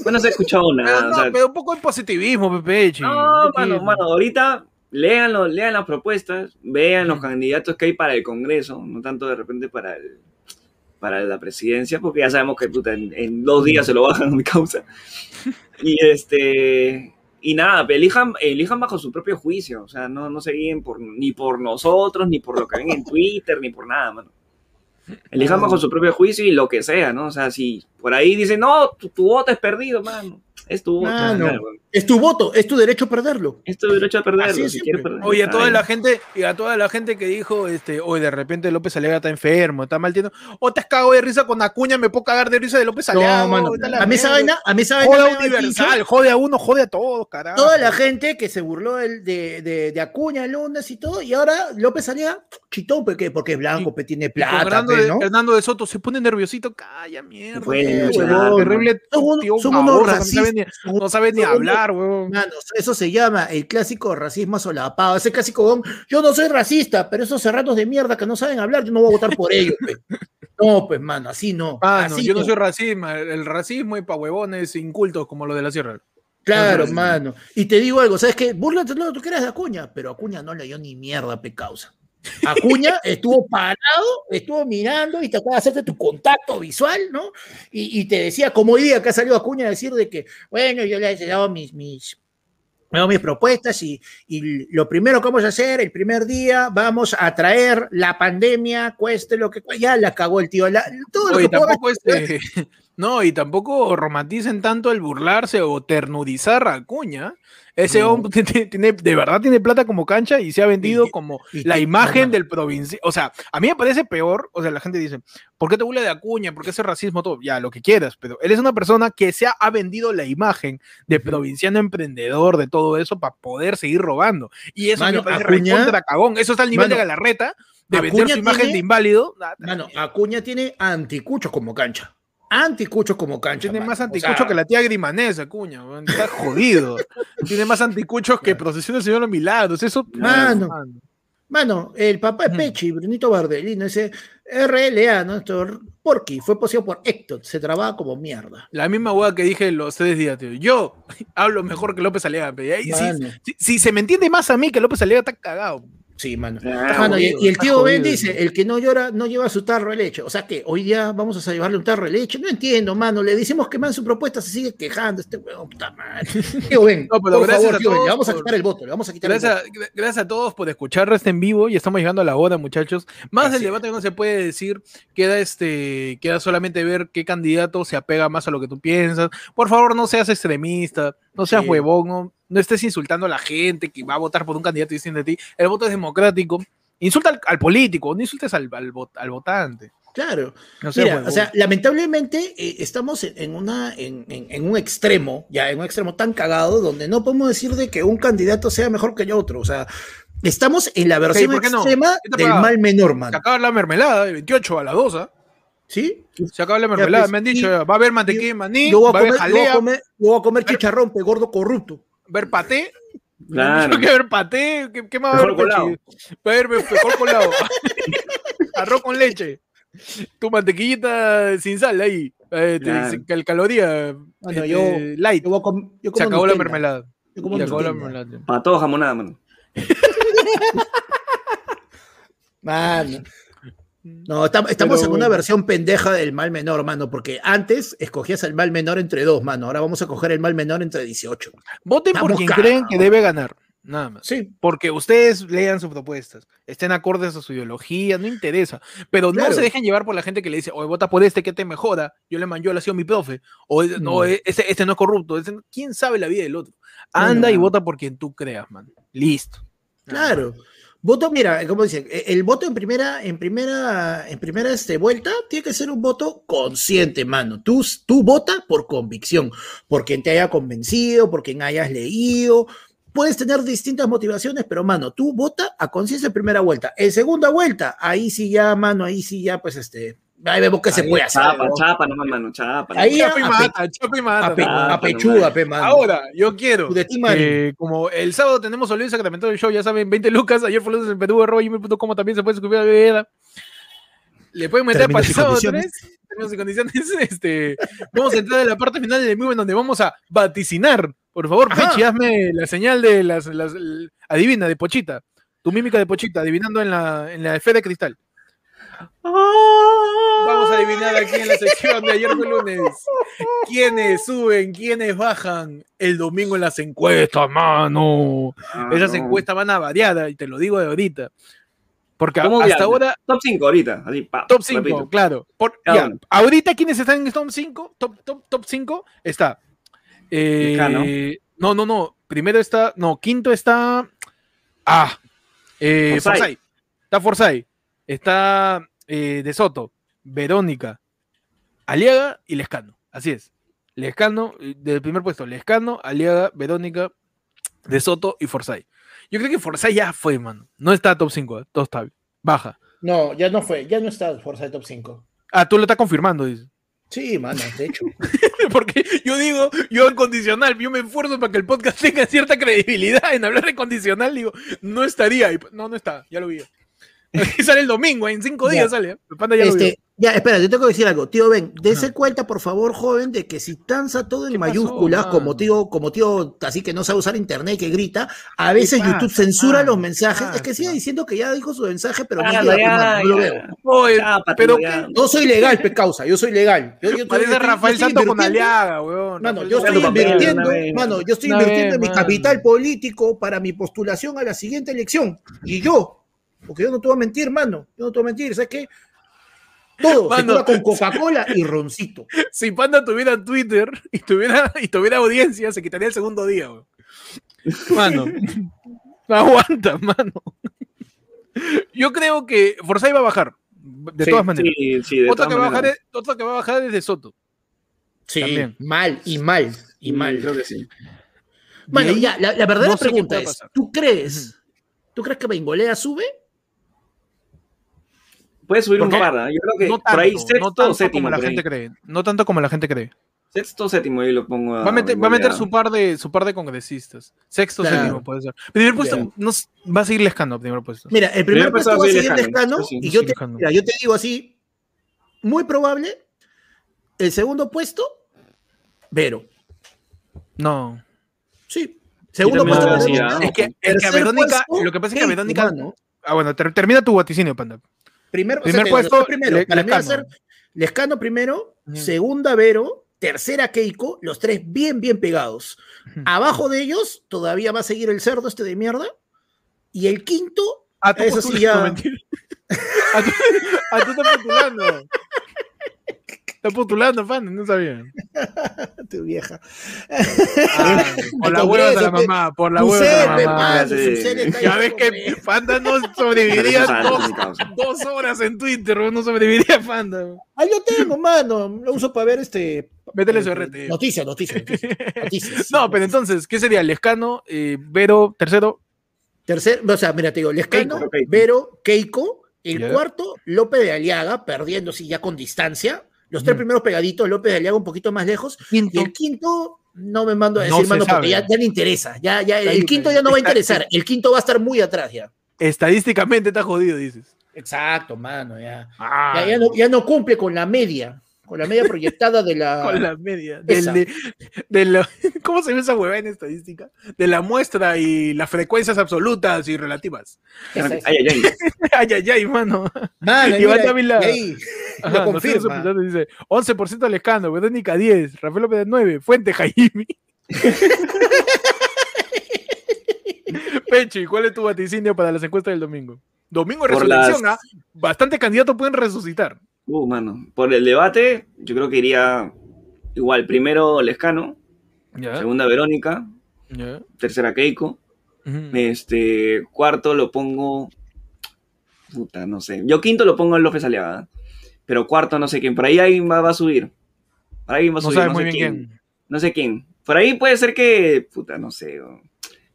No se ha escuchado Pero, nada. no, o sea, pero un poco de positivismo, Pepe. No, mano, mano, ahorita léanlo, lean las propuestas, vean los candidatos que hay para el Congreso, no tanto de repente para el, para la presidencia, porque ya sabemos que puta, en, en dos días se lo bajan a mi causa. Y este y nada, pe, elijan, elijan bajo su propio juicio, o sea, no, no se guíen por, ni por nosotros, ni por lo que ven en Twitter, ni por nada, mano. Elijan bajo su propio juicio y lo que sea, ¿no? O sea, si por ahí dicen, no, tu, tu voto es perdido, mano. Es tu voto. Claro, Es tu voto, es tu derecho a perderlo. es tu derecho a perderlo. Así es si siempre. quieres perderlo, Oye, a toda la gente, y a toda la gente que dijo, este, oye, de repente López Aliaga está enfermo, está mal tiendo, o te has cagado de risa con Acuña, me puedo cagar de risa de López Aliaga. No, mano. a mí esa vaina, a mí esa vaina Joda universal, jode a uno, jode a todos, carajo. Toda la gente que se burló del- de, de, de Acuña el lunes y todo, y ahora López salía chitón, porque, porque es blanco, pues tiene plata, Hernando, de, de Soto se pone nerviosito, calla mierda. Mano. terrible Son tío son unos que racistas, ni, no sabe ni hablar, huevón. Mano, eso se llama el clásico racismo solapado. Ese clásico, yo no soy racista, pero esos serranos de mierda que no saben hablar, yo no voy a votar por ellos. pe. No, pues, mano, así no. Mano, así yo no soy racismo, el racismo y pa' huevones incultos como lo de la sierra. Claro, Ajá. mano. Y te digo algo, ¿sabes qué? Búrlate que tú quieras de Acuña, pero Acuña no leyó ni mierda, pe causa. Acuña estuvo parado, estuvo mirando y trataba de hacerte tu contacto visual, ¿no? Y, y te decía, como hoy día que ha salido Acuña a decir de que, bueno, yo le he dado mis, mis, mis propuestas y, y lo primero que vamos a hacer, el primer día, vamos a traer la pandemia, cueste lo que cueste. Ya la cagó el tío. la- todo lo que tampoco no, y tampoco romanticen tanto el burlarse o ternudizar a Acuña. Ese No. hombre tiene, de verdad tiene plata como cancha y se ha vendido Y- como y la imagen no, del provincial. O sea, a mí me parece peor. O sea, la gente dice, ¿por qué te burlas de Acuña? ¿Por qué ese racismo? Todo, ya, lo que quieras. Pero él es una persona que se ha, ha vendido la imagen de provinciano emprendedor, de todo eso, para poder seguir robando. Y eso Mano, me parece Acuña- recontra cagón. Eso está al nivel Mano, de Galarreta, de vender su imagen tiene- de inválido. Mano, Acuña tiene anticuchos como cancha. Anticuchos como cancha. Tiene más O anticucho sea, que la tía Grimanesa, cuña. Está jodido. Tiene más anticuchos que Procesión del Señor de los Milagros. Eso. Mano. Mano, el papá de Ujú. Pechi, Brunito Bardellino, ese RLA, ¿no? Esto, Porky, fue poseído por Héctor, se trababa como mierda. La misma hueá que dije los tres días, tío. Yo hablo mejor que López Aliaga. pero ahí si, si se me entiende más a mí que López Aliaga está cagado. Sí, mano. Ah, y, el tío Ben dice, el que no llora no lleva su tarro de leche. O sea que hoy día vamos a llevarle un tarro de leche. No entiendo, mano. Le decimos que man su propuesta se sigue quejando. Este huevón, puta madre. Tío Ben, no, pero gracias a todos le vamos a quitar el voto. Le vamos a quitar gracias, el voto. Gracias a todos por escuchar este en vivo y estamos llegando a la hora, muchachos. Más del debate no se puede decir. Queda, este, queda solamente ver qué candidato se apega más a lo que tú piensas. Por favor, no seas extremista, no seas huevón, no no estés insultando a la gente que va a votar por un candidato distinto de ti. El voto es democrático. Insulta al, político, no insultes al, al, votante. Claro. o sea, lamentablemente eh, estamos en, una, en, un extremo, ya en un extremo tan cagado, donde no podemos decir de que un candidato sea mejor que otro. O sea, estamos en la versión extrema del mal menor, man. Se acaba la mermelada de 28 a la 2, ¿ah? ¿Sí? Se acaba la mermelada, pues, me han dicho, va a haber mantequilla maní, yo voy a comer, Yo voy a comer, chicharrón, gordo corrupto ver paté. Claro. que ver paté. ¿Qué, más va a ver? Va ver mejor colado. Arroz con leche. Tu mantequillita sin sal ahí. Eh, el caloría. Bueno, yo, este, light. Yo yo Se acabó la mermelada. Se acabó la mermelada. Para todos jamonada, mano. Mano. No, estamos en una versión pendeja del mal menor, mano, porque antes escogías el mal menor entre dos, mano. Ahora vamos a coger el mal menor entre 18. Voten por quien creen que debe ganar. Nada más. Sí. Porque ustedes lean sus propuestas, estén acordes a su ideología, no interesa. Pero no se dejen llevar por la gente que le dice, oye, vota por este que te mejora. Yo le mandó la sido mi profe. O no, este, este, no es corrupto. ¿Quién sabe la vida del otro? Anda y vota por quien tú creas, man. Listo. Claro. Voto, mira, como dicen, e, el voto en primera, en primera, en primera este, vuelta tiene que ser un voto consciente, mano. Tú, tú vota por convicción, por quien te haya convencido, por quien hayas leído. Puedes tener distintas motivaciones, pero mano, tú vota a conciencia en primera vuelta. En segunda vuelta, ahí sí ya, mano, ahí sí ya, pues este, Ahí vemos qué se puede hacer. Chapa, chapa, no mano, chapa. Ahí chapa y mata, chapa y mata. A, pechuga, pe, mano. Ahora, yo quiero que como el sábado tenemos Olvido Sacramento del show, ya saben, 20 lucas, ayer fue lunes en Perú, como también se puede suscribir a la bebida. Le pueden meter para el sábado 3, tenemos condiciones, este, vamos a entrar en la parte final del en donde vamos a vaticinar. Por favor, Pechi, hazme la señal de las, las, adivina, de Pochita. Tu mímica de Pochita, adivinando en la, en la fe de cristal. Vamos a adivinar aquí en la sección de ayer fue lunes. ¿Quiénes suben? ¿Quiénes bajan el domingo en las encuestas, mano? Ah, Esas encuestas van a variar, y te lo digo de ahorita. Porque hasta ahora. Top 5 ahorita. top 5, claro. ahorita, ¿quiénes están en el top 5? Top, top, top 5 está. Eh, no, no, no. Primero está. No, quinto está. Ah. Eh, Está Forsyth. Está eh, De Soto, Verónica, Aliaga y Lescano. Así es. Lescano, eh, del primer puesto, Lescano, Aliaga, Verónica, De Soto y Forsyth. Yo creo que Forsyth ya fue, mano. No está top 5, ¿eh? todo está Baja. No, ya no fue, ya no está Forsyth top 5. Ah, tú lo estás confirmando, dices. Sí, mano, de hecho. Porque yo digo, yo en condicional, yo me esfuerzo para que el podcast tenga cierta credibilidad en hablar de condicional, digo, no estaría. No, no está, ya lo vi. sale el domingo, en cinco días sale. ¿eh? ya, este, ya, espera, yo tengo que decir algo. Tío Ben, dése cuenta, por favor, joven, de que si tanza todo en mayúsculas, como tío, como tío, así que no sabe usar internet, que grita, a veces YouTube censura los mensajes. es que sigue diciendo que ya dijo su mensaje, pero no, lo veo. pero no soy legal, pe causa, yo soy legal. Yo, yo, Parece Rafael Santo con Aliaga, weón. Mano, yo estoy invirtiendo, mano, yo estoy invirtiendo mi capital político para mi postulación a la siguiente elección. Y yo, porque yo no te voy a mentir, hermano. Yo no te voy a mentir. ¿Sabes qué? Todo se con Coca-Cola y roncito. Si Panda tuviera Twitter y tuviera, y tuviera audiencia, se quitaría el segundo día. Mano. No aguanta, mano. Yo creo que Forza va a bajar. De todas maneras. Sí, sí, de otra, que Va a bajar es, otra que va a bajar es de Soto. Sí, También. mal, y mal, y mal. Creo que sí. Bueno, ya, la, la verdadera pregunta es: ¿tú crees, ¿tú crees que Bengolea sube? Puede subir un par, ¿eh? yo creo que no por ahí sexto no tanto séptimo. Como la gente cree. No tanto como la gente cree. Sexto séptimo, ahí lo pongo. va, a meter, va a meter, su, par de, su par de congresistas. Sexto séptimo puede ser. Primer puesto no, va a seguir Lescano, primer puesto. Mira, el primer, puesto, va a seguir Lescano. y yo te, mira, yo te digo así: muy probable. El segundo puesto, Vero. No. Sí. Segundo puesto, Es que, es que a Verónica, lo que pasa es que a Verónica. Ah, bueno, termina tu vaticinio, Panda. Primer, Primer puesto, primero. para mí va a ser Lescano primero, segunda Vero, tercera Keiko, los tres bien, bien pegados. Abajo de ellos todavía va a seguir el cerdo este de mierda. Y el quinto, a eso sí ya... a, tú, a tú estás postulando. Está postulando, fan, no sabía. tu vieja. Ah, por la hueva de la mamá, por la hueva de la mamá. Ya ves que Fanda no sobreviviría dos, horas en Twitter, no sobreviviría Fanda. Ah, yo tengo, mano. Lo uso para ver este. Métele su RT. Noticias, noticias. noticias. no, pero entonces, ¿qué sería? Lescano, eh, Vero, tercero. Tercero, o sea, mira, te digo, Lescano, Vero, Keiko. El cuarto, López de Aliaga, perdiendo sí ya con distancia. Los tres primeros pegaditos, López de Aliaga un poquito más lejos. Y el quinto, no me mando a decir, mano, porque ya, le interesa. Ya, ya, el quinto ya no va a interesar. El quinto va a estar muy atrás ya. Estadísticamente está jodido, dices. Exacto, mano, ya. Ah. Ya, no, ya no cumple con la media con la media proyectada de la. Con la media. de, de ¿Cómo se ve esa hueva en estadística? De la muestra y las frecuencias absolutas y relativas. Ay, ay, ay. ay, ay, ay, mano. Mano, y mira, Ávila. Ahí, Ajá, lo confirma. No dice 11% Alejandro, Verónica 10, Rafael López 9, Fuente Jaime. Pechi, ¿cuál es tu vaticinio para las encuestas del domingo? Domingo resurrección, ¿ah? Bastante candidatos pueden resucitar. Uh, mano. Por el debate, yo creo que iría igual. Primero Lescano. Segunda Verónica. Tercera Keiko. Este. Cuarto lo pongo. Puta, no sé. Yo quinto lo pongo en López Aliaga. Pero cuarto no sé quién. Por ahí alguien va, a subir. Por ahí va a subir. No, sé quién. No sé quién. Por ahí puede ser que. Puta, no sé.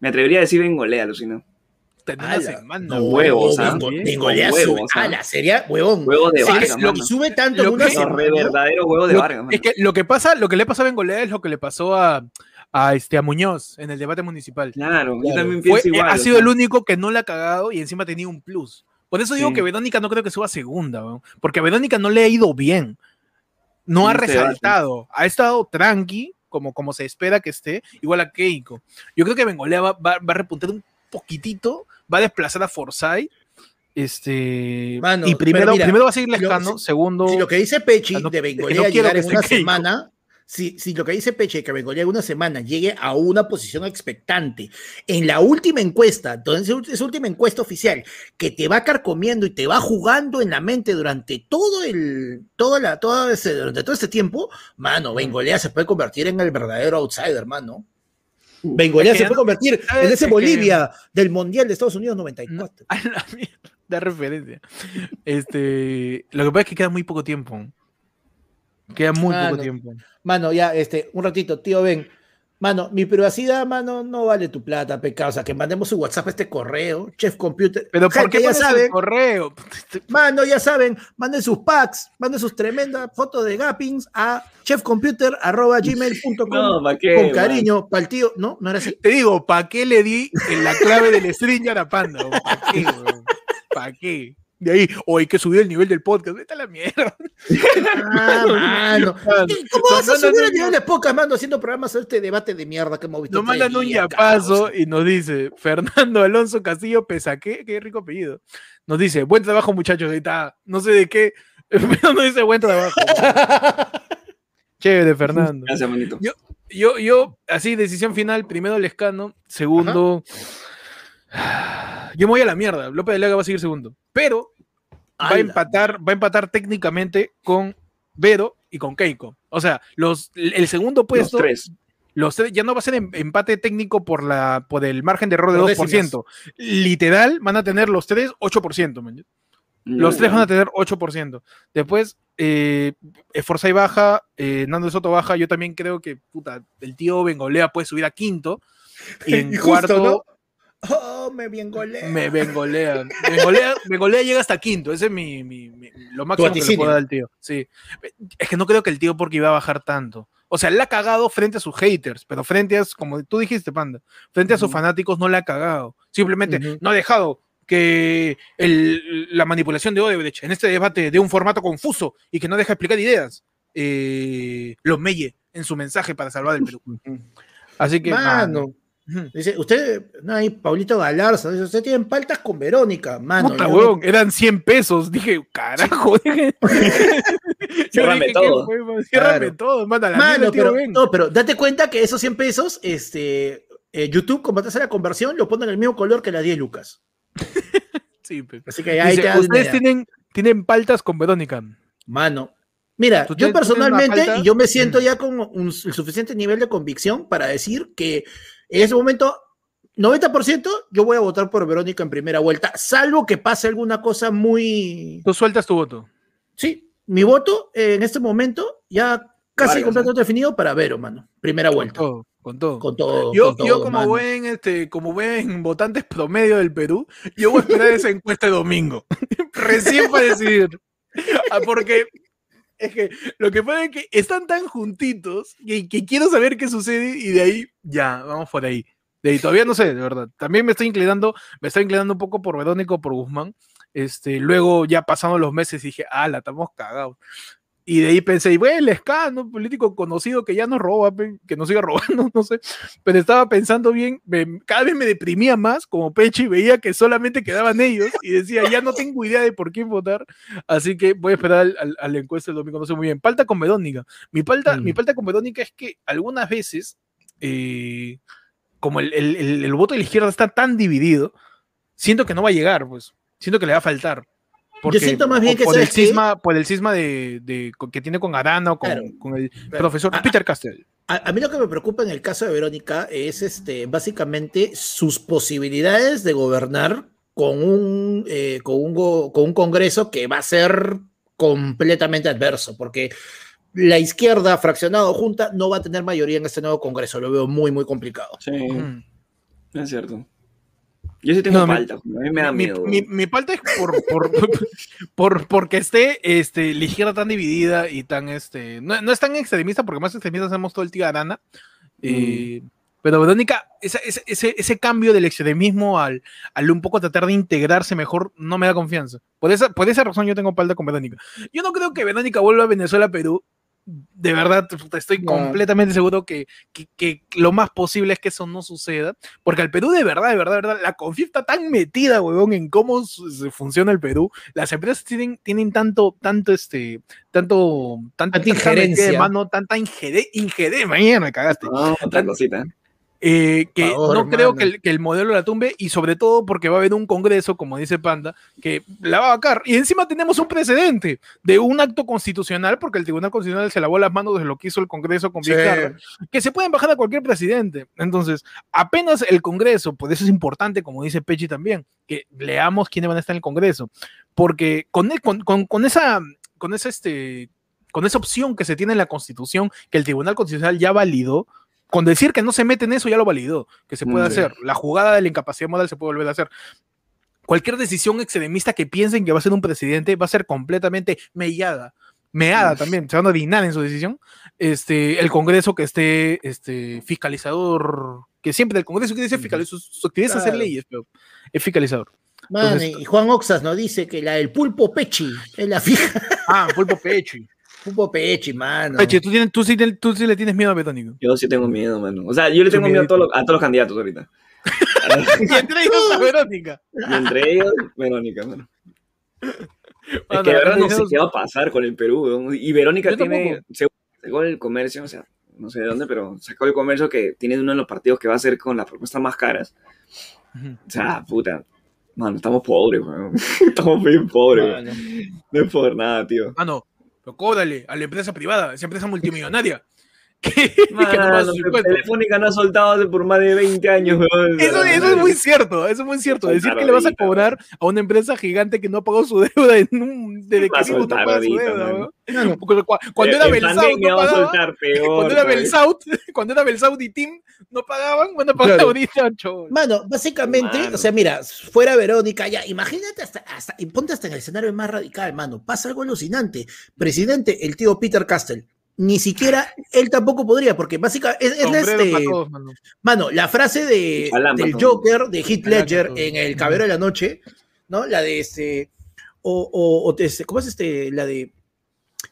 Me atrevería a decir Bengolea, Lucina una semana. huevos, ¿ah? huevos. Ah, la serie, huevón. Huevo de Vargas. Lo sube tanto una semana. verdadero huevo de Vargas. Es que lo que pasa, lo que le pasó a Bengolea es lo que le pasó a, a, este, a Muñoz en el debate municipal. Claro, yo también pienso igual. Ha sido el único que no le ha cagado y encima tenía un plus. Por eso digo que Verónica no creo que suba segunda, porque a Verónica no le ha ido bien. No ha resaltado. Ha estado tranqui, como, como se espera que esté, igual a Keiko. Yo creo que Bengolea va, va, va a repuntar un poquitito, va a desplazar a Forsyth. Este, y primero, primero va a seguir Lescano, segundo. Si lo que dice Pechi de Bengolea no llegar en una semana, si, si, lo que dice Peche, que Bengolea en una semana llegue a una posición expectante, en la última encuesta, entonces esa última encuesta oficial, que te va carcomiendo y te va jugando en la mente durante todo el, toda la, todo ese, durante todo este tiempo, mano, Bengolea se puede convertir en el verdadero outsider, mano. Bengoleá se puede convertir en ese Bolivia del Mundial de Estados Unidos 94. A la mierda, da referencia. Este, lo que pasa es que queda muy poco tiempo. Queda muy poco tiempo. Mano, ya, este, un ratito, tío, ven Mano, mi privacidad, mano, no vale tu plata, pecado. O sea, que mandemos su WhatsApp a este correo, Chef Computer. Pero ¿por qué ya saben? correo? Mano, ya saben, manden sus packs, manden sus tremendas fotos de gappings a chefcomputer.gmail.com no, con cariño, para el tío. No, no era así. Te digo, ¿para qué le di en la clave del stringer a Panda? ¿Para qué, ¿Para qué? De ahí, o hay que subir el nivel del podcast, vete a la mierda. Ah, mano. ¿Cómo vas a subir el nivel del podcast, mano, haciendo programas de este debate de mierda que hemos visto? Nos mandan un yapazo y nos dice, Fernando Alonso Castillo Pesa, ¿qué? Qué rico apellido. Nos dice, buen trabajo, muchachos, ahí está, no sé de qué, pero nos dice buen trabajo. Chévere, Fernando. Gracias, manito. Yo, yo, yo, así, decisión final, primero Lescano, segundo... Yo me voy a la mierda. López de Lega va a seguir segundo. Pero va a empatar, va a empatar técnicamente con Vero y con Keiko. O sea, los, el segundo puesto. Los tres. ya no va a ser em, empate técnico por, la, por el margen de error de 2%. Literal, van a tener los tres 8%. los tres van a tener 8%. Después, eh, Forza y baja, eh, Nando Soto baja. Yo también creo que puta, el tío Bengolea puede subir a quinto. Y en cuarto. Oh, me bengolea. Me bengolea. Bengolea, bengolea llega hasta quinto. Ese es mi, mi, lo máximo que le puedo dar al tío. Sí. Es que no creo que el tío porque iba a bajar tanto. O sea, él la ha cagado frente a sus haters, pero frente a, como tú dijiste, Panda, frente a sus fanáticos no la ha cagado. Simplemente no ha dejado que el, la manipulación de Odebrecht en este debate de un formato confuso y que no deja explicar ideas, eh, lo melle en su mensaje para salvar el Perú. Así que, mano Dice, usted, no, hay Paulito Galarza, dice, usted tiene paltas con Verónica, mano. Puta, huevón, eran 100 pesos. Dije, carajo. Ciérrame todo. Ciérrame todo, manda la mano, pero, no, pero date cuenta que esos 100 pesos, este, eh, YouTube, como te hace la conversión, lo pone en el mismo color que las 10 lucas. sí, pero. Así que ahí Dice, te Ustedes tienen, tienen paltas con Verónica. Mano, Mira, ¿Tú yo personalmente, y yo me siento Mm. ya con un, el suficiente nivel de convicción para decir que en ese momento, 90% yo voy a votar por Verónica en primera vuelta, salvo que pase alguna cosa muy... Tú sueltas tu voto. Sí, mi voto eh, en este momento ya casi completamente definido para Vero, mano. Primera Con vuelta. todo, con todo. Con todo. Yo, con todo, yo como mano. buen este, como buen votantes promedio del Perú, yo voy a esperar esa encuesta de domingo. Recién para decidir. Ah, Porque es que lo que pasa es que están tan juntitos que, que quiero saber qué sucede y de ahí ya, vamos por ahí. De ahí todavía no sé, de verdad. También me estoy inclinando, me estoy inclinando un poco por Verónica o por Guzmán. Este, luego ya pasando los meses dije, ah, la estamos cagados. Y de ahí pensé, y bueno, el SK, ¿no? político conocido que ya nos roba, que nos siga robando, no sé. Pero estaba pensando bien, me- cada vez me deprimía más como Pechi, veía que solamente quedaban ellos y decía, ya no tengo idea de por quién votar, así que voy a esperar al, al- a la encuesta del domingo, no sé muy bien. Palta con Verónica. Mi palta, Mm. mi palta con Verónica es que algunas veces, eh, como el, el- el- el voto de la izquierda está tan dividido, siento que no va a llegar, pues. Siento que le va a faltar. Porque siento más bien por- que, por el cisma, por el cisma de, que tiene con Arana o con, Claro, con el claro. profesor Peter Castell. A, a mí lo que me preocupa en el caso de Verónica es este, básicamente sus posibilidades de gobernar con un, eh, con, un go- con un Congreso que va a ser completamente adverso, porque la izquierda fraccionada o junta no va a tener mayoría en este nuevo Congreso, lo veo muy, muy complicado. Sí, es cierto. Yo sí tengo No, mi- falta, a mí me da mi, miedo. mi, mi palta es por, por, por- porque esté este, la izquierda tan dividida y tan este. No, no es tan extremista, porque más extremistas hacemos todo el tío Arana. eh, pero Verónica, ese, ese, ese cambio del extremismo al, al un poco tratar de integrarse mejor no me da confianza. Por esa, por esa razón yo tengo palta con Verónica. Yo no creo que Verónica vuelva a Venezuela, Perú. De verdad, estoy No. completamente seguro que, que, que lo más posible es que eso no suceda. Porque al Perú, de verdad, de verdad, de verdad, la CONFIF está tan metida, huevón, en cómo se funciona el Perú. Las empresas tienen, tienen tanto, tanto, este, tanto, tanto, Tanta de injerencia. mano, tanta ingere, ingere, mañana me cagaste. Ah, otra cosita. Eh, que favor, no creo que el, que el modelo la tumbe y sobre todo porque va a haber un congreso, como dice Panda, que la va a vacar. Y encima tenemos un precedente de un acto constitucional, porque el Tribunal Constitucional se lavó las manos de lo que hizo el Congreso con Sí. Vizcarra, que se pueden bajar a cualquier presidente. Entonces, apenas el Congreso, por eso es importante, como dice Pechi también, que leamos quiénes van a estar en el Congreso, porque con, el- con, con- con esa, con esa, este, con esa opción que se tiene en la Constitución, que el Tribunal Constitucional ya validó, con decir que no se mete en eso ya lo validó, que se puede Mm, sí. hacer. La jugada de la incapacidad moral se puede volver a hacer. Cualquier decisión extremista que piensen que va a ser un presidente va a ser completamente mellada. Meada también, se van a orinar en su decisión. Este, el Congreso que esté este, fiscalizador, que siempre el Congreso quiere ser fiscalizador, su, es hacer leyes, pero es fiscalizador. Man, Entonces- y Juan Oxas nos dice que la del pulpo Pechi es la fija. Ah, pulpo Pechi. Pulpo Pechi, mano. Pechi, ¿tú, tienes, tú, sí, te- tú sí le tienes miedo a Betónico. Yo sí tengo miedo, mano. O sea, yo le tengo miedo a todos los, a todos los candidatos ahorita. y entre ellos a Verónica. Y entre ellos, Verónica, mano. Es que de verdad no sé qué va a pasar con el Perú. Y Verónica Yo tiene, tampoco. según sacó el comercio, o sea, no sé de dónde, pero sacó el comercio que tiene uno de los partidos que va a ser con las propuestas más caras. O sea, puta. Mano, estamos pobres, weón. Estamos bien pobres, weón. No es por nada, tío. Ah, no, pero cóbrale a la empresa privada, esa empresa multimillonaria. Que, que no. Telefónica no ha soltado hace por más de 20 años, weón. Eso, eso es muy cierto, eso es muy cierto. Decir que le vas a cobrar a una empresa gigante que no ha pagado su deuda en un, desde que no paga su deuda, Cuando era En Belsaut no pagaba, peor. cuando era. Belsaut, cuando era Belsaut y Tim no pagaban, van a pagar Claro. ahorita. Mano, básicamente, Mano. o sea, mira, fuera Verónica, ya, imagínate hasta, hasta, y ponte hasta en el escenario más radical, mano, pasa algo alucinante. Presidente, el tío Peter Castell, ni siquiera él tampoco podría, porque básicamente es, es este, todos, mano. mano, la frase de, del todo. Joker, de Heath Ledger en El Caballero de la Noche, ¿no? La de este, o, o, o te- ¿cómo es este? La de,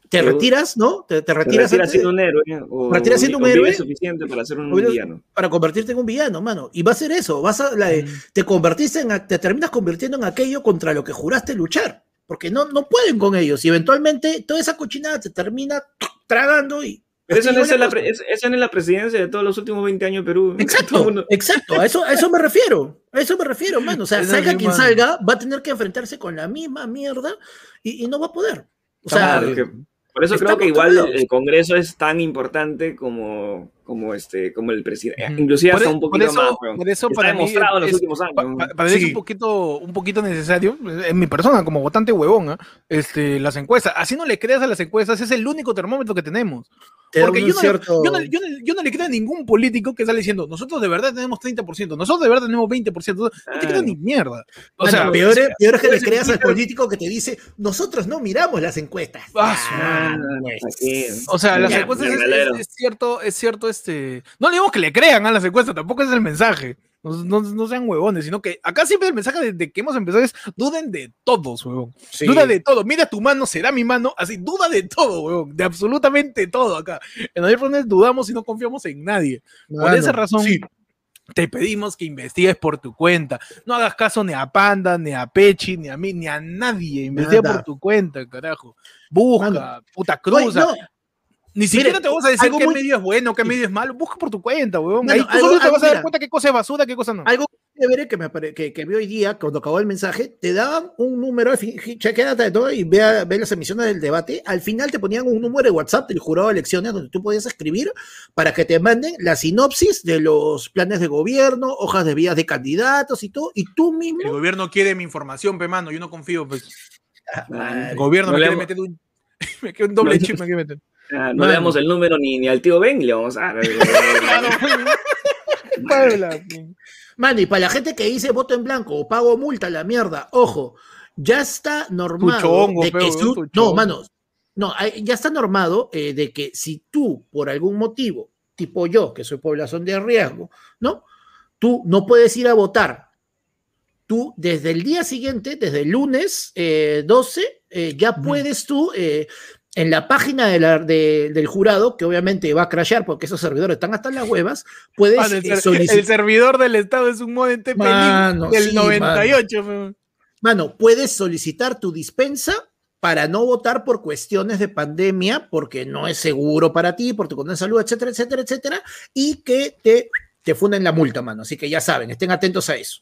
te retiras, ¿no? Te, te retiras, te retiras siendo un héroe. O, retiras siendo un héroe. suficiente para ser un villano. Para convertirte en un villano, mano. Y va a ser eso. Vas a, la, mm. Te convertiste en, te terminas convirtiendo en aquello contra lo que juraste luchar. Porque no, no pueden con ellos. Y eventualmente toda esa cochinada te termina tragando y pero esa no, es la, esa no es la presidencia de todos los últimos 20 años de Perú. Exacto, exacto, a eso, a eso me refiero. A eso me refiero, mano. O sea, salga quien salga, va a tener que enfrentarse con la misma mierda y, y no va a poder. O sea, por eso creo que igual el Congreso es tan importante como, como, este, como el presidente. Inclusive hasta e, un poquito eso, más. Por eso para demostrado en los últimos años. para mí es un poquito, un poquito necesario, en mi persona, como votante huevón, ¿eh? este, las encuestas. Así no le creas a las encuestas, es el único termómetro que tenemos. Porque yo no, yo, no, yo, no, le creo a ningún político que sale diciendo, nosotros de verdad tenemos 30%, nosotros de verdad tenemos 20%, no te creo ni mierda. O sea, peor, es, peor es que le creas al político que te dice, nosotros no miramos las encuestas. Ah, pues. o sea, las encuestas es, cierto, es cierto, este. No le digo que le crean a las encuestas, tampoco es el mensaje. No, sean huevones, sino que acá siempre el mensaje desde que hemos empezado es duden de todos, huevón. Duda de todo. Mira tu mano, será mi mano. Así, duda de todo, huevón. De absolutamente todo acá. En Airfrones dudamos y no confiamos en nadie. Por esa razón, te pedimos que investigues por tu cuenta. No hagas caso ni a Panda, ni a Pechi, ni a mí, ni a nadie. Investiga por tu cuenta, carajo. Busca, puta cruza. Ni siquiera te vamos a decir qué medio es bueno, qué medio es malo. Busca por tu cuenta, weón. Ahí tú solo te vas a dar cuenta qué cosa es basura, qué cosa no. Algo que, me, que, que vi hoy día, cuando acabó el mensaje, te daban un número, chequeate de todo y ve, ve, las emisiones del debate. Al final te ponían un número de WhatsApp del jurado de elecciones donde tú podías escribir para que te manden la sinopsis de los planes de gobierno, hojas de vías de candidatos y todo. Y tú mismo. El gobierno quiere mi información, pe mano. Yo no confío, pues. Ah, el gobierno me quiere meter un. me quiere un doble chip, me quiere meter. Ah, no le damos el número ni, ni, al tío Ben y le vamos a dar. Mano, y para la gente que dice voto en blanco o pago multa, la mierda, ojo, ya está normado de que no, mano, no, ya está normado eh, de que si tú, por algún motivo, tipo yo, que soy población de riesgo, ¿no? Tú no puedes ir a votar. Tú, desde el día siguiente, desde el lunes 12, eh, eh, ya puedes tú en la página del jurado, que obviamente va a crashear porque esos servidores están hasta en las huevas, puedes eh, solicitar. El servidor del Estado es un modem TP del 98. Mano. puedes solicitar tu dispensa para no votar por cuestiones de pandemia, porque no es seguro para ti, por tu condición de salud, etcétera, etcétera, etcétera, y que te, te funden la multa, mano. Así que ya saben, estén atentos a eso.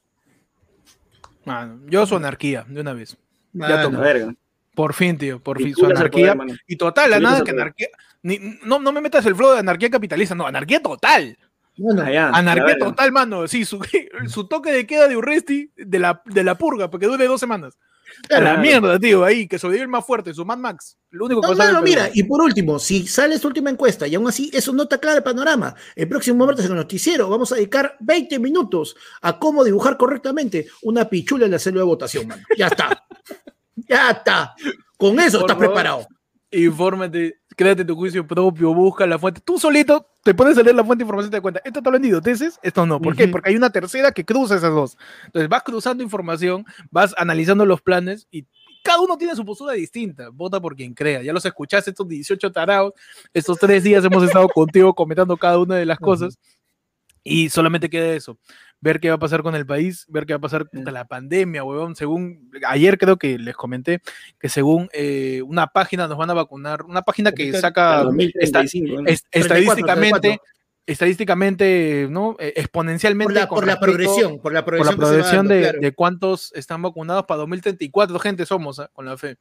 Mano, yo soy anarquía, de una vez. ya toma. Verga. Por fin, tío, por fin. Su anarquía. y total, la nada que anarquía. no, no me metas el flow de anarquía capitalista, no, anarquía total. anarquía total, mano. Sí, su, su, toque de queda de Urresti de la, de la purga, porque dure dos semanas. A la mierda, tío, ahí, que sobrevive el más fuerte, su Mad Max. Lo único que no, no, mira, y por último, si sale esta última encuesta y aún así eso no está claro el panorama, el próximo martes en el noticiero vamos a dedicar 20 minutos a cómo dibujar correctamente una pichula en la célula de votación, mano. Ya está. Ya está. Con eso estás preparado. Infórmate, créate tu juicio propio, busca la fuente. Tú solito te puedes leer la fuente de información y te das cuenta. Esto está vendido, tesis, esto no. ¿Por qué? Porque hay una tercera que cruza esas dos. Entonces vas cruzando información, vas analizando los planes y cada uno tiene su postura distinta. Vota por quien crea. Ya los escuchaste estos 18 tarados. Estos tres días hemos estado contigo comentando cada una de las cosas. Y solamente queda eso ver qué va a pasar con el país, ver qué va a pasar con la pandemia, huevón. Según, ayer creo que les comenté que según eh, una página nos van a vacunar, una página que saca estadísticamente, estadísticamente, ¿no? E, exponencialmente. Por la, progresión, por la progresión, de, cuántos están vacunados para 2034, gente somos, ¿ah? con la fe.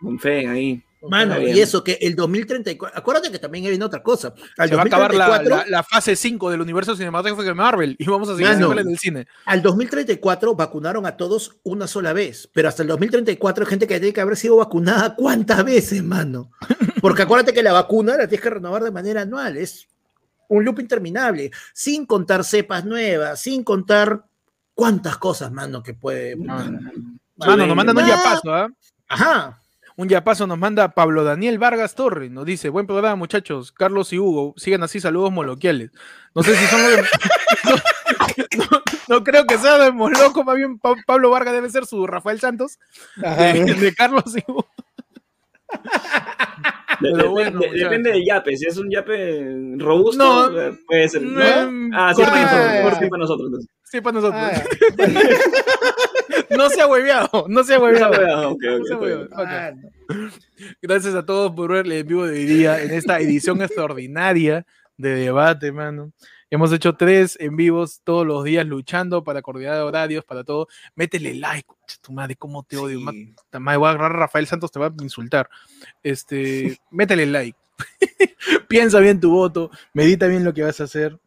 Con fe, ahí. Mano, y eso, que el 2034, acuérdate que también viene otra cosa. Se va a acabar la, fase 5 del universo cinematográfico de Marvel y vamos a seguir en el cine. Al 2034 vacunaron a todos una sola vez, pero hasta el 2034 hay gente que tiene que haber sido vacunada cuántas veces, mano. Porque acuérdate que la vacuna la tienes que renovar de manera anual, es un loop interminable, sin contar cepas nuevas, sin contar cuántas cosas, mano, que puede. Mano, nos mandan un ya paso, ¿ah? Ajá. Un ya paso nos manda Pablo Daniel Vargas Torres. Nos dice: Buen programa, muchachos. Carlos y Hugo, sigan así, saludos moloquiales. No sé si son los no, creo que sea de Moloco, más bien Pablo Vargas debe ser su Rafael Santos. De, Carlos y Hugo. Pero bueno, depende del yape. Si es un yape robusto, no, puede ser. ¿no? Ah, sí, para nosotros. Sí, para nosotros. no se ha hueveado, no se ha hueveado. Gracias a todos por verle en vivo de hoy día en esta edición extraordinaria de debate, mano. Hemos hecho tres en vivos todos los días luchando para coordinar horarios, para todo. Métele like, tu madre, cómo te odio. Sí. Madre, voy a agarrar a Rafael Santos, te va a insultar. Este, métele like. Piensa bien tu voto, medita bien lo que vas a hacer.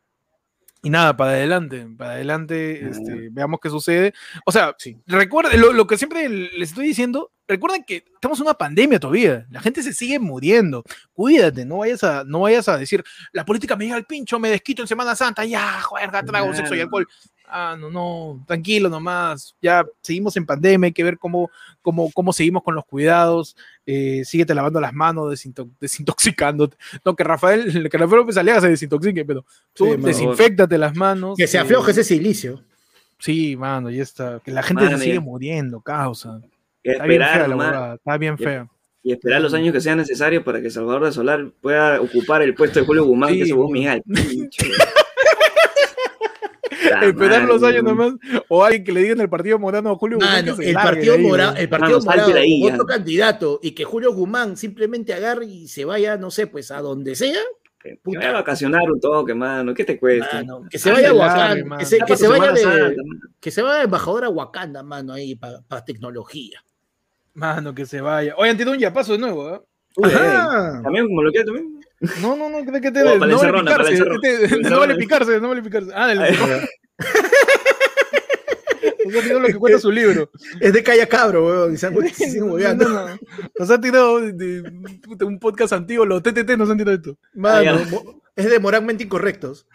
Y nada, para adelante, para adelante, este, veamos qué sucede. O sea, sí. recuerden, lo, lo, que siempre les estoy diciendo, recuerden que estamos en una pandemia todavía, la gente se sigue muriendo. Cuídate, no vayas a, no vayas a decir, la política me llega al pincho, me desquito en Semana Santa, ya, juega, trago, sexo y alcohol. Ah, no, no, tranquilo nomás, ya seguimos en pandemia, hay que ver cómo, cómo, cómo seguimos con los cuidados, eh, síguete lavando las manos, desinto desintoxicándote. No, que Rafael, que Rafael López Aliaga se desintoxique, pero tú sí, desinfectate las manos. Que se afloje eh, ese silicio. Sí, mano, y está, que la gente se sigue muriendo, causa. Está bien fea la verdad, está bien fea. Y esperar los años que sean necesarios para que Salvador de Solar pueda ocupar el puesto de Julio Guzmán, sí, que se Miguel. esperar los años nomás, o alguien que le diga en el partido morano a Julio Guzmán. No, el, partido morado, el partido morado, otro candidato, y que Julio Guzmán simplemente agarre y se vaya, no sé, pues a donde sea. Que vaya a vacacionar un toque, mano, ¿qué te cuesta? Mano, que se vaya a Wakanda, que se, que se vaya de, que se vaya de embajador a Wakanda, mano, ahí para pa tecnología. Mano, que se vaya. Oye, Antidón, ya paso de nuevo, ¿eh? Uy, también como lo que también. No, no, no, que te oh, no, vale picarse, este, no vale picarse, no vale picarse. Ah, del Eso lo que cuenta su libro. Es de Calla Cabro, weón. Y se han no, no, Nos han tirado de, de, un podcast antiguo, los TTT nos han tirado esto. Mano, es de moralmente incorrectos.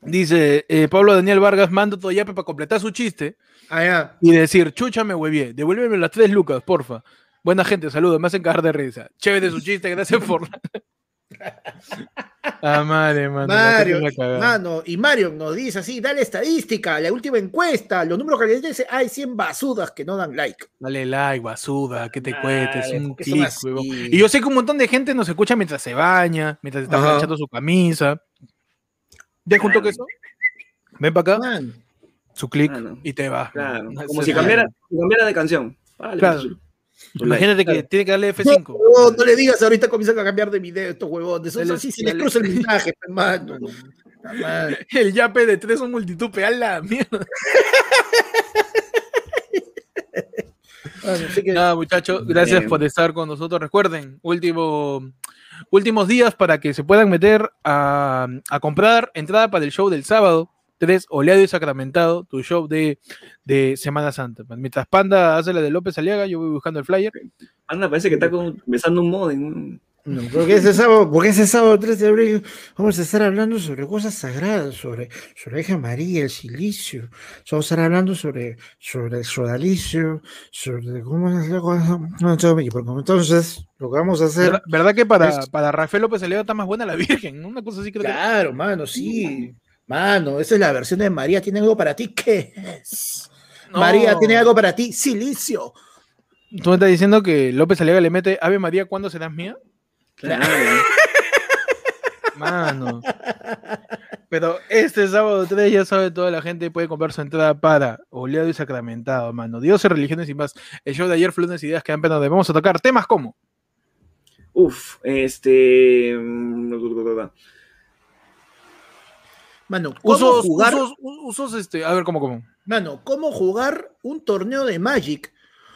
Dice eh, Pablo Daniel Vargas, mando todo yape para completar su chiste. Ah, ya. Y decir, chucha me huevié, devuélveme las tres lucas, porfa. Buena gente, saludos, me hacen cagar de risa. Chévere su chiste, gracias por. Ah, madre, mano. Mario, mano, y Mario nos dice así: dale estadística, la última encuesta, los números que le dice, hay 100 basudas que no dan like. Dale like, basuda, que te cuentes, un clic, Y yo sé que un montón de gente nos escucha mientras se baña, mientras está planchando su camisa. ¿Ya junto que eso? Ven para acá. Man. Su clic y te va. Claro. Como si cambiara, si cambiara de canción. Vale, claro. Imagínate que tiene que darle F5. No, no, le digas ahorita comienzan a cambiar de video estos huevones. Eso así se les cruza el mensaje, hermano. El yape de tres son multitud, a la mierda. Nada, muchachos, gracias por estar con nosotros. Recuerden, último, últimos días para que se puedan meter a, a comprar entrada para el show del sábado. 3, Oleado y Sacramentado, tu show de, de Semana Santa. Mientras Panda hace la de López Aliaga, yo voy buscando el flyer. Panda parece que está besando un modem. No, porque ese sábado, porque ese sábado 3 de abril vamos a estar hablando sobre cosas sagradas, sobre, sobre Hija María, el silicio, vamos a estar hablando sobre, sobre el sodalicio, sobre cómo entonces lo que vamos a hacer. ¿Verdad, ¿verdad que para, para Rafael López Aliaga está más buena la Virgen? Una cosa así que Claro, mano, sí. Mano, esa es la versión de María tiene algo para ti. ¿Qué es? No. María tiene algo para ti. Silicio. ¿Tú me estás diciendo que López Aliaga le mete Ave María, ¿cuándo serás mía? Claro. Mano. Pero este sábado 3 ya sabe toda la gente puede comprar su entrada para Oleado y Sacramentado, mano. Dios y religiones y más. El show de ayer fue unas ideas que dan pena de vamos a tocar temas como. Uf, este. Mano, ¿cómo usos, jugar? Usos, usos, este, a ver, ¿cómo, cómo? Mano, ¿cómo jugar un torneo de Magic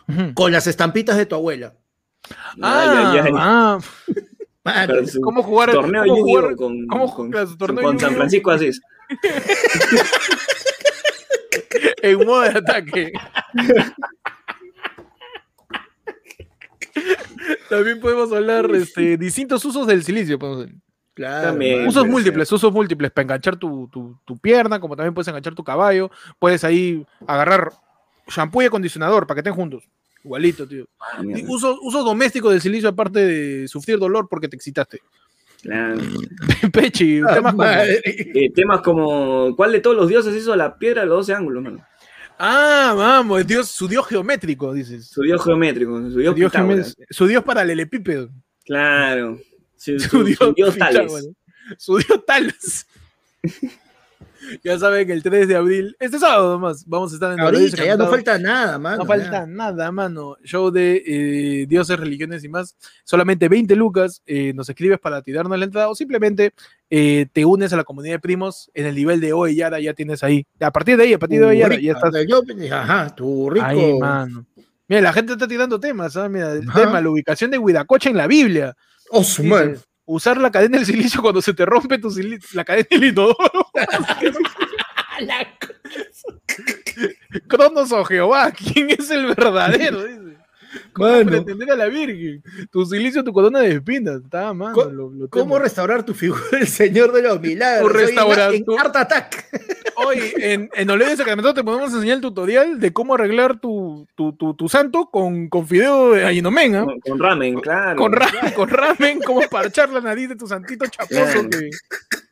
uh -huh. con las estampitas de tu abuela? Ah, ya, ya. ah. Mano, ¿Cómo jugar torneo cómo jugar, con, ¿cómo con, con, torneo con San Francisco Asís? en modo de ataque. También podemos hablar este, distintos usos del silicio. Podemos Claro, también, usos múltiples, ser. usos múltiples para enganchar tu, tu, tu, pierna, como también puedes enganchar tu caballo. Puedes ahí agarrar shampoo y acondicionador para que estén juntos. Igualito, tío. Ah, usos, usos domésticos del silicio, aparte de sufrir dolor porque te excitaste. Claro. Pechi, ah, temas, como, eh, temas como ¿cuál de todos los dioses hizo la piedra de los 12 ángulos, mano? Ah, vamos, Dios, su dios geométrico, dices. Su dios geométrico, su dios, dios geométrico, su dios paralelepípedo. Claro. Su, su, su dios Tales. Su dios Tales. ya saben, el 3 de abril, este sábado nomás, vamos a estar en Ahorita, ya no falta nada, mano. No falta nada, mano. Show de eh, dioses, religiones y más. Solamente 20 lucas. Eh, nos escribes para tirarnos la entrada o simplemente eh, te unes a la comunidad de primos en el nivel de hoy, ya ya tienes ahí. A partir de ahí, a partir de hoy, ya, ya estás. Ajá, tu rico. Ahí, mano. Mira, la gente está tirando temas, ¿sabes? Mira, el tema, la ubicación de Huidacocha en la Biblia. Oh, su madre usar la cadena del silicio cuando se te rompe tu la cadena del inodoro. Cronos o Jehová, ¿quién es el verdadero? Dice. ¿Cómo pretender a la Virgen? Tu silicio, tu corona de espinas. Está, mano, ¿Cómo, ¿Cómo restaurar tu figura del Señor de los Milagros? Tu restaurar tu... Attack. Hoy en, en Oledo Sacramento te podemos enseñar el tutorial de cómo arreglar tu, tu, tu, tu santo con, con fideo de Ayinomen. ¿eh? Con, con, ramen, claro. Con, ra claro. con ramen, cómo parchar la nariz de tu santito chaposo. Que...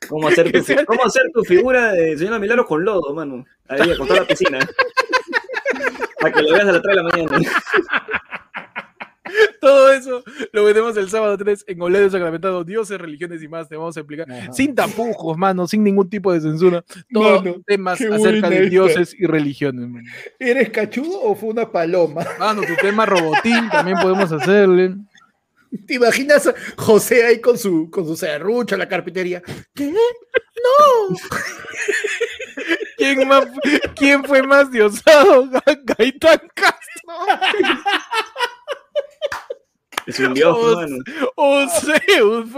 ¿Cómo, hacer tu, ¿Cómo hacer tu figura de Señor de Milagros con lodo, mano? Ahí, acostado a la piscina. Para que lo veas a las 3 de la mañana. Todo eso lo veremos el sábado 3 en Oledo Sacramentado, dioses, religiones y más. Te vamos a explicar Ajá. sin tapujos, mano, sin ningún tipo de censura. Todos mano, temas acerca de dioses y religiones, mano. ¿Eres cachudo o fue una paloma? Mano, tu tema robotín también podemos hacerle. ¿Te imaginas a José ahí con su, con su serrucho, la carpintería? ¿Qué? ¡No! ¿Quién, más, ¿Quién fue más diosado? Gaitán Castro. Es un dios, o, mano. O Zeus.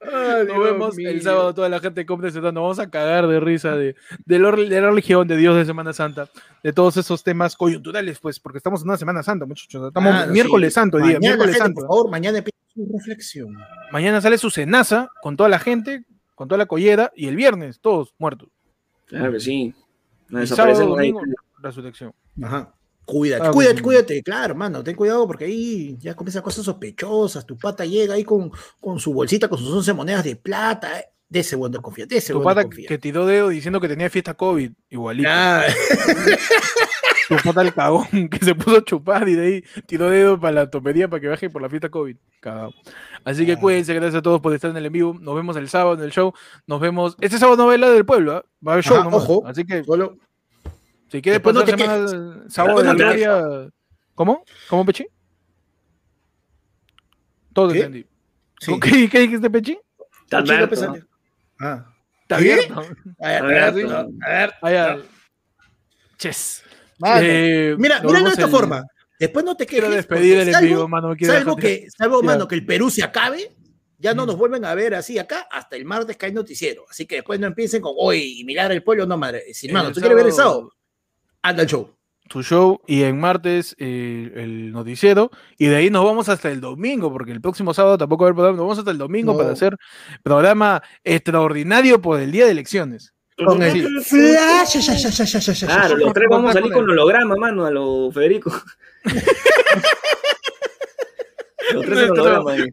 Ay, Nos vemos mío. el sábado, toda la gente compra Nos vamos a cagar de risa de, de, lo, de, la religión, de Dios de Semana Santa, de todos esos temas coyunturales, pues, porque estamos en una Semana Santa, muchachos. Estamos ah, miércoles sí. santo, mañana, día, miércoles gente, santo. Por favor, mañana empieza su reflexión. Mañana sale su cenaza con toda la gente, con toda la collera, y el viernes, todos muertos. Claro que sí. No el sábado, domingo, resurrección. Ajá. Cuídate, ah, cuídate, cuídate, claro, hermano, ten cuidado porque ahí ya comienzan cosas sospechosas, tu pata llega ahí con, con su bolsita, con sus 11 monedas de plata, eh. de ese buen confía, de ese Tu pata que tiró dedo diciendo que tenía fiesta COVID, igualito. Ah. tu pata el cagón que se puso a chupar y de ahí tiró dedo para la topería para que baje por la fiesta COVID. Cagado. Así que ah. cuídense, gracias a todos por estar en el en vivo. Nos vemos el sábado en el show. Nos vemos. Este sábado no novela del pueblo, ¿eh? va a haber show, Ajá, ojo. Así que solo si quieres pasar no semana sábado de la gloria. ¿Cómo? ¿Cómo, Pechi? Todo ¿Qué? entendí. Sí. ¿Qué, ¿Qué dijiste, Pechi? Está abierto. Ah. Está abierto. A ver, a ver, a ver. A ver. Ches. Eh, mira, mira de esta el... forma. Después no te quiero despedir el envío, mano. Salvo que, salvo, mano, que el Perú se acabe, ya no nos vuelven a ver así acá hasta el martes que hay noticiero. Así que después no empiecen con hoy y mirar el pueblo, no madre. Si, mano, ¿tú quieres ver el sábado? Anda el show. Tu show y en martes eh, el noticiero y de ahí nos vamos hasta el domingo porque el próximo sábado tampoco va a haber programa, nos vamos hasta el domingo no. para hacer programa extraordinario por el día de elecciones. Con el Claro, los tres vamos a salir con holograma, mano, a lo Federico.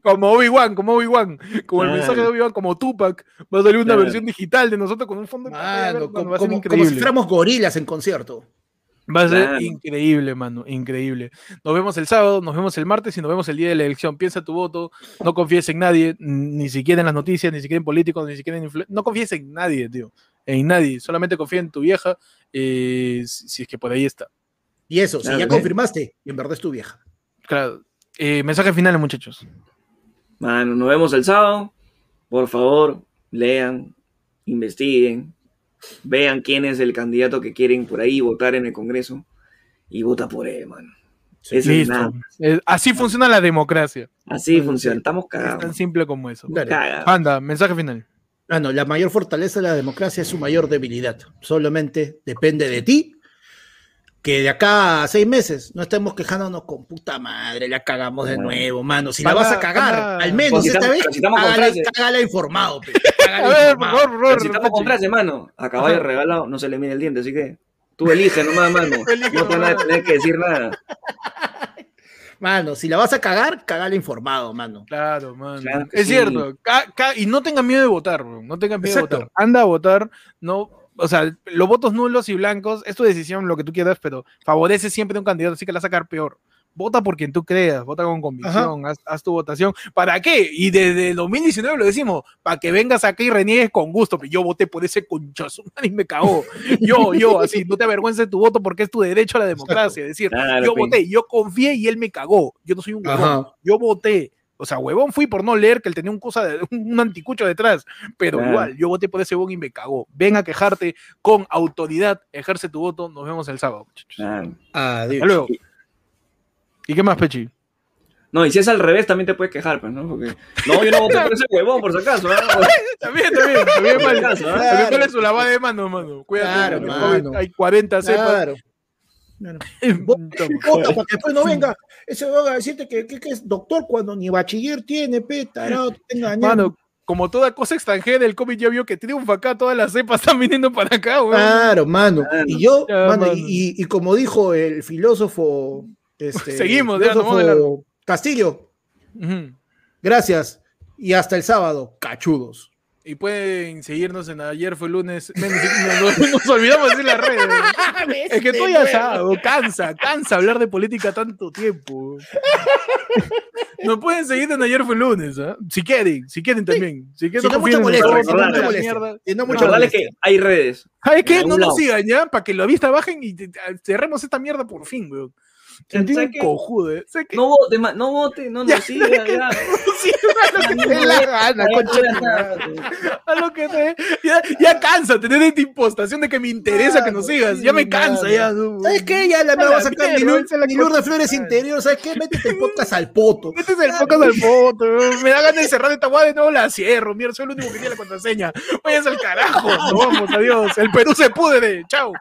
como Obi-Wan, como Obi-Wan, como el mensaje de Obi-Wan, como Tupac, va a salir una claro. versión digital de nosotros con un fondo Mano, como, ser como, increíble. como si fuéramos gorilas en concierto. Va a ser claro. increíble, mano, increíble. Nos vemos el sábado, nos vemos el martes y nos vemos el día de la elección. Piensa tu voto, no confíes en nadie, ni siquiera en las noticias, ni siquiera en políticos, ni siquiera en No confíes en nadie, tío, en nadie. Solamente confía en tu vieja, eh, si es que por ahí está. Y eso, claro, si ya confirmaste, y en verdad es tu vieja. Claro. Eh, mensaje final, muchachos. Mano, nos vemos el sábado. Por favor, lean, investiguen, vean quién es el candidato que quieren por ahí votar en el Congreso y vota por él, mano. Sí, es así funciona la democracia. Así funciona, estamos cagados. Es tan simple como eso. Anda, mensaje final. Ah, no, la mayor fortaleza de la democracia es su mayor debilidad. Solamente depende de ti que de acá a seis meses no estemos quejándonos con puta madre, la cagamos de nuevo, mano. Si para, la vas a cagar, para, al menos esta vez, cágala, cágala informado. Pe, a ver, por favor, por favor. Si estamos con frase, mano, a caballo regalado no se le mide el diente, así que tú eliges nomás, mano. no te van a tener que decir nada. Mano, si la vas a cagar, cagala informado, mano. Claro, mano. Claro es sí. cierto. y no tengan miedo de votar, bro. No tengan miedo Exacto. de votar. Anda a votar, no o sea, los votos nulos y blancos es tu decisión, lo que tú quieras, pero favorece siempre a un candidato, así que la va a sacar peor. vota por quien tú creas, vota con convicción, haz, tu votación. ¿Para qué? Y desde 2019 lo decimos, para que vengas aquí y reniegues con gusto. Pero yo voté por ese conchazo, y me cagó. Yo, yo, así, no te avergüences tu voto porque es tu derecho a la democracia. Es decir, yo voté, yo confié y él me cagó. Yo no soy un huevón, yo voté. O sea, huevón fui por no leer que él tenía un cosa de, un anticucho detrás, pero igual, yo voté por ese huevón y me cagó. Ven a quejarte con autoridad, ejerce tu voto, nos vemos el sábado, muchachos. Adiós. luego. ¿Y qué más, Pechi? No, y si es al revés, también te puedes quejar, pues, ¿no? Porque, no, yo no voté por ese huevón, por si acaso. ¿eh? también, también, también, mal. ¿eh? También cuál es su lavada de mano, mano. Cuídate, claro, mano. hay 40 cepas. Claro. Vota para que después no venga. Ese va a decirte que, que, es doctor cuando ni bachiller tiene, pe, tarado, Mano, como toda cosa extranjera, el COVID ya vio que triunfa acá, todas las cepas están viniendo para acá, güey. Claro, mano. Y yo, mano, Y, y, como dijo el filósofo este, Seguimos, Castillo. Gracias. Y hasta el sábado, cachudos. Y pueden seguirnos en ayer fue lunes. Nos, olvidamos de decir las redes. es que tú ya sabes, cansa, cansa hablar de política tanto tiempo. Nos pueden seguir en ayer fue lunes, ¿eh? si quieren, si quieren también. Si, quieren, no, mucho molestia, si no mucho que hay redes. ¿Sabes qué? No nos sigan ya, para que la vista bajen y cerremos esta mierda por fin, weón. Un cojudo, ¿eh? No vote, no vote, no nos siga, ya. A lo que te ya, ya cansa tener esta impostación de que me interesa que nos sigas. Ya me cansa, ya. ¿Sabes qué? Ya la me va a sacar mi luz de flores interior. ¿Sabes qué? Métete el podcast al poto. Métete el podcast al poto. Me da ganas de cerrar esta guada de nuevo la cierro. Mierda, soy el único que tiene la contraseña. Váyanse al carajo. Nos vamos, adiós. El Perú se pudre. Chao.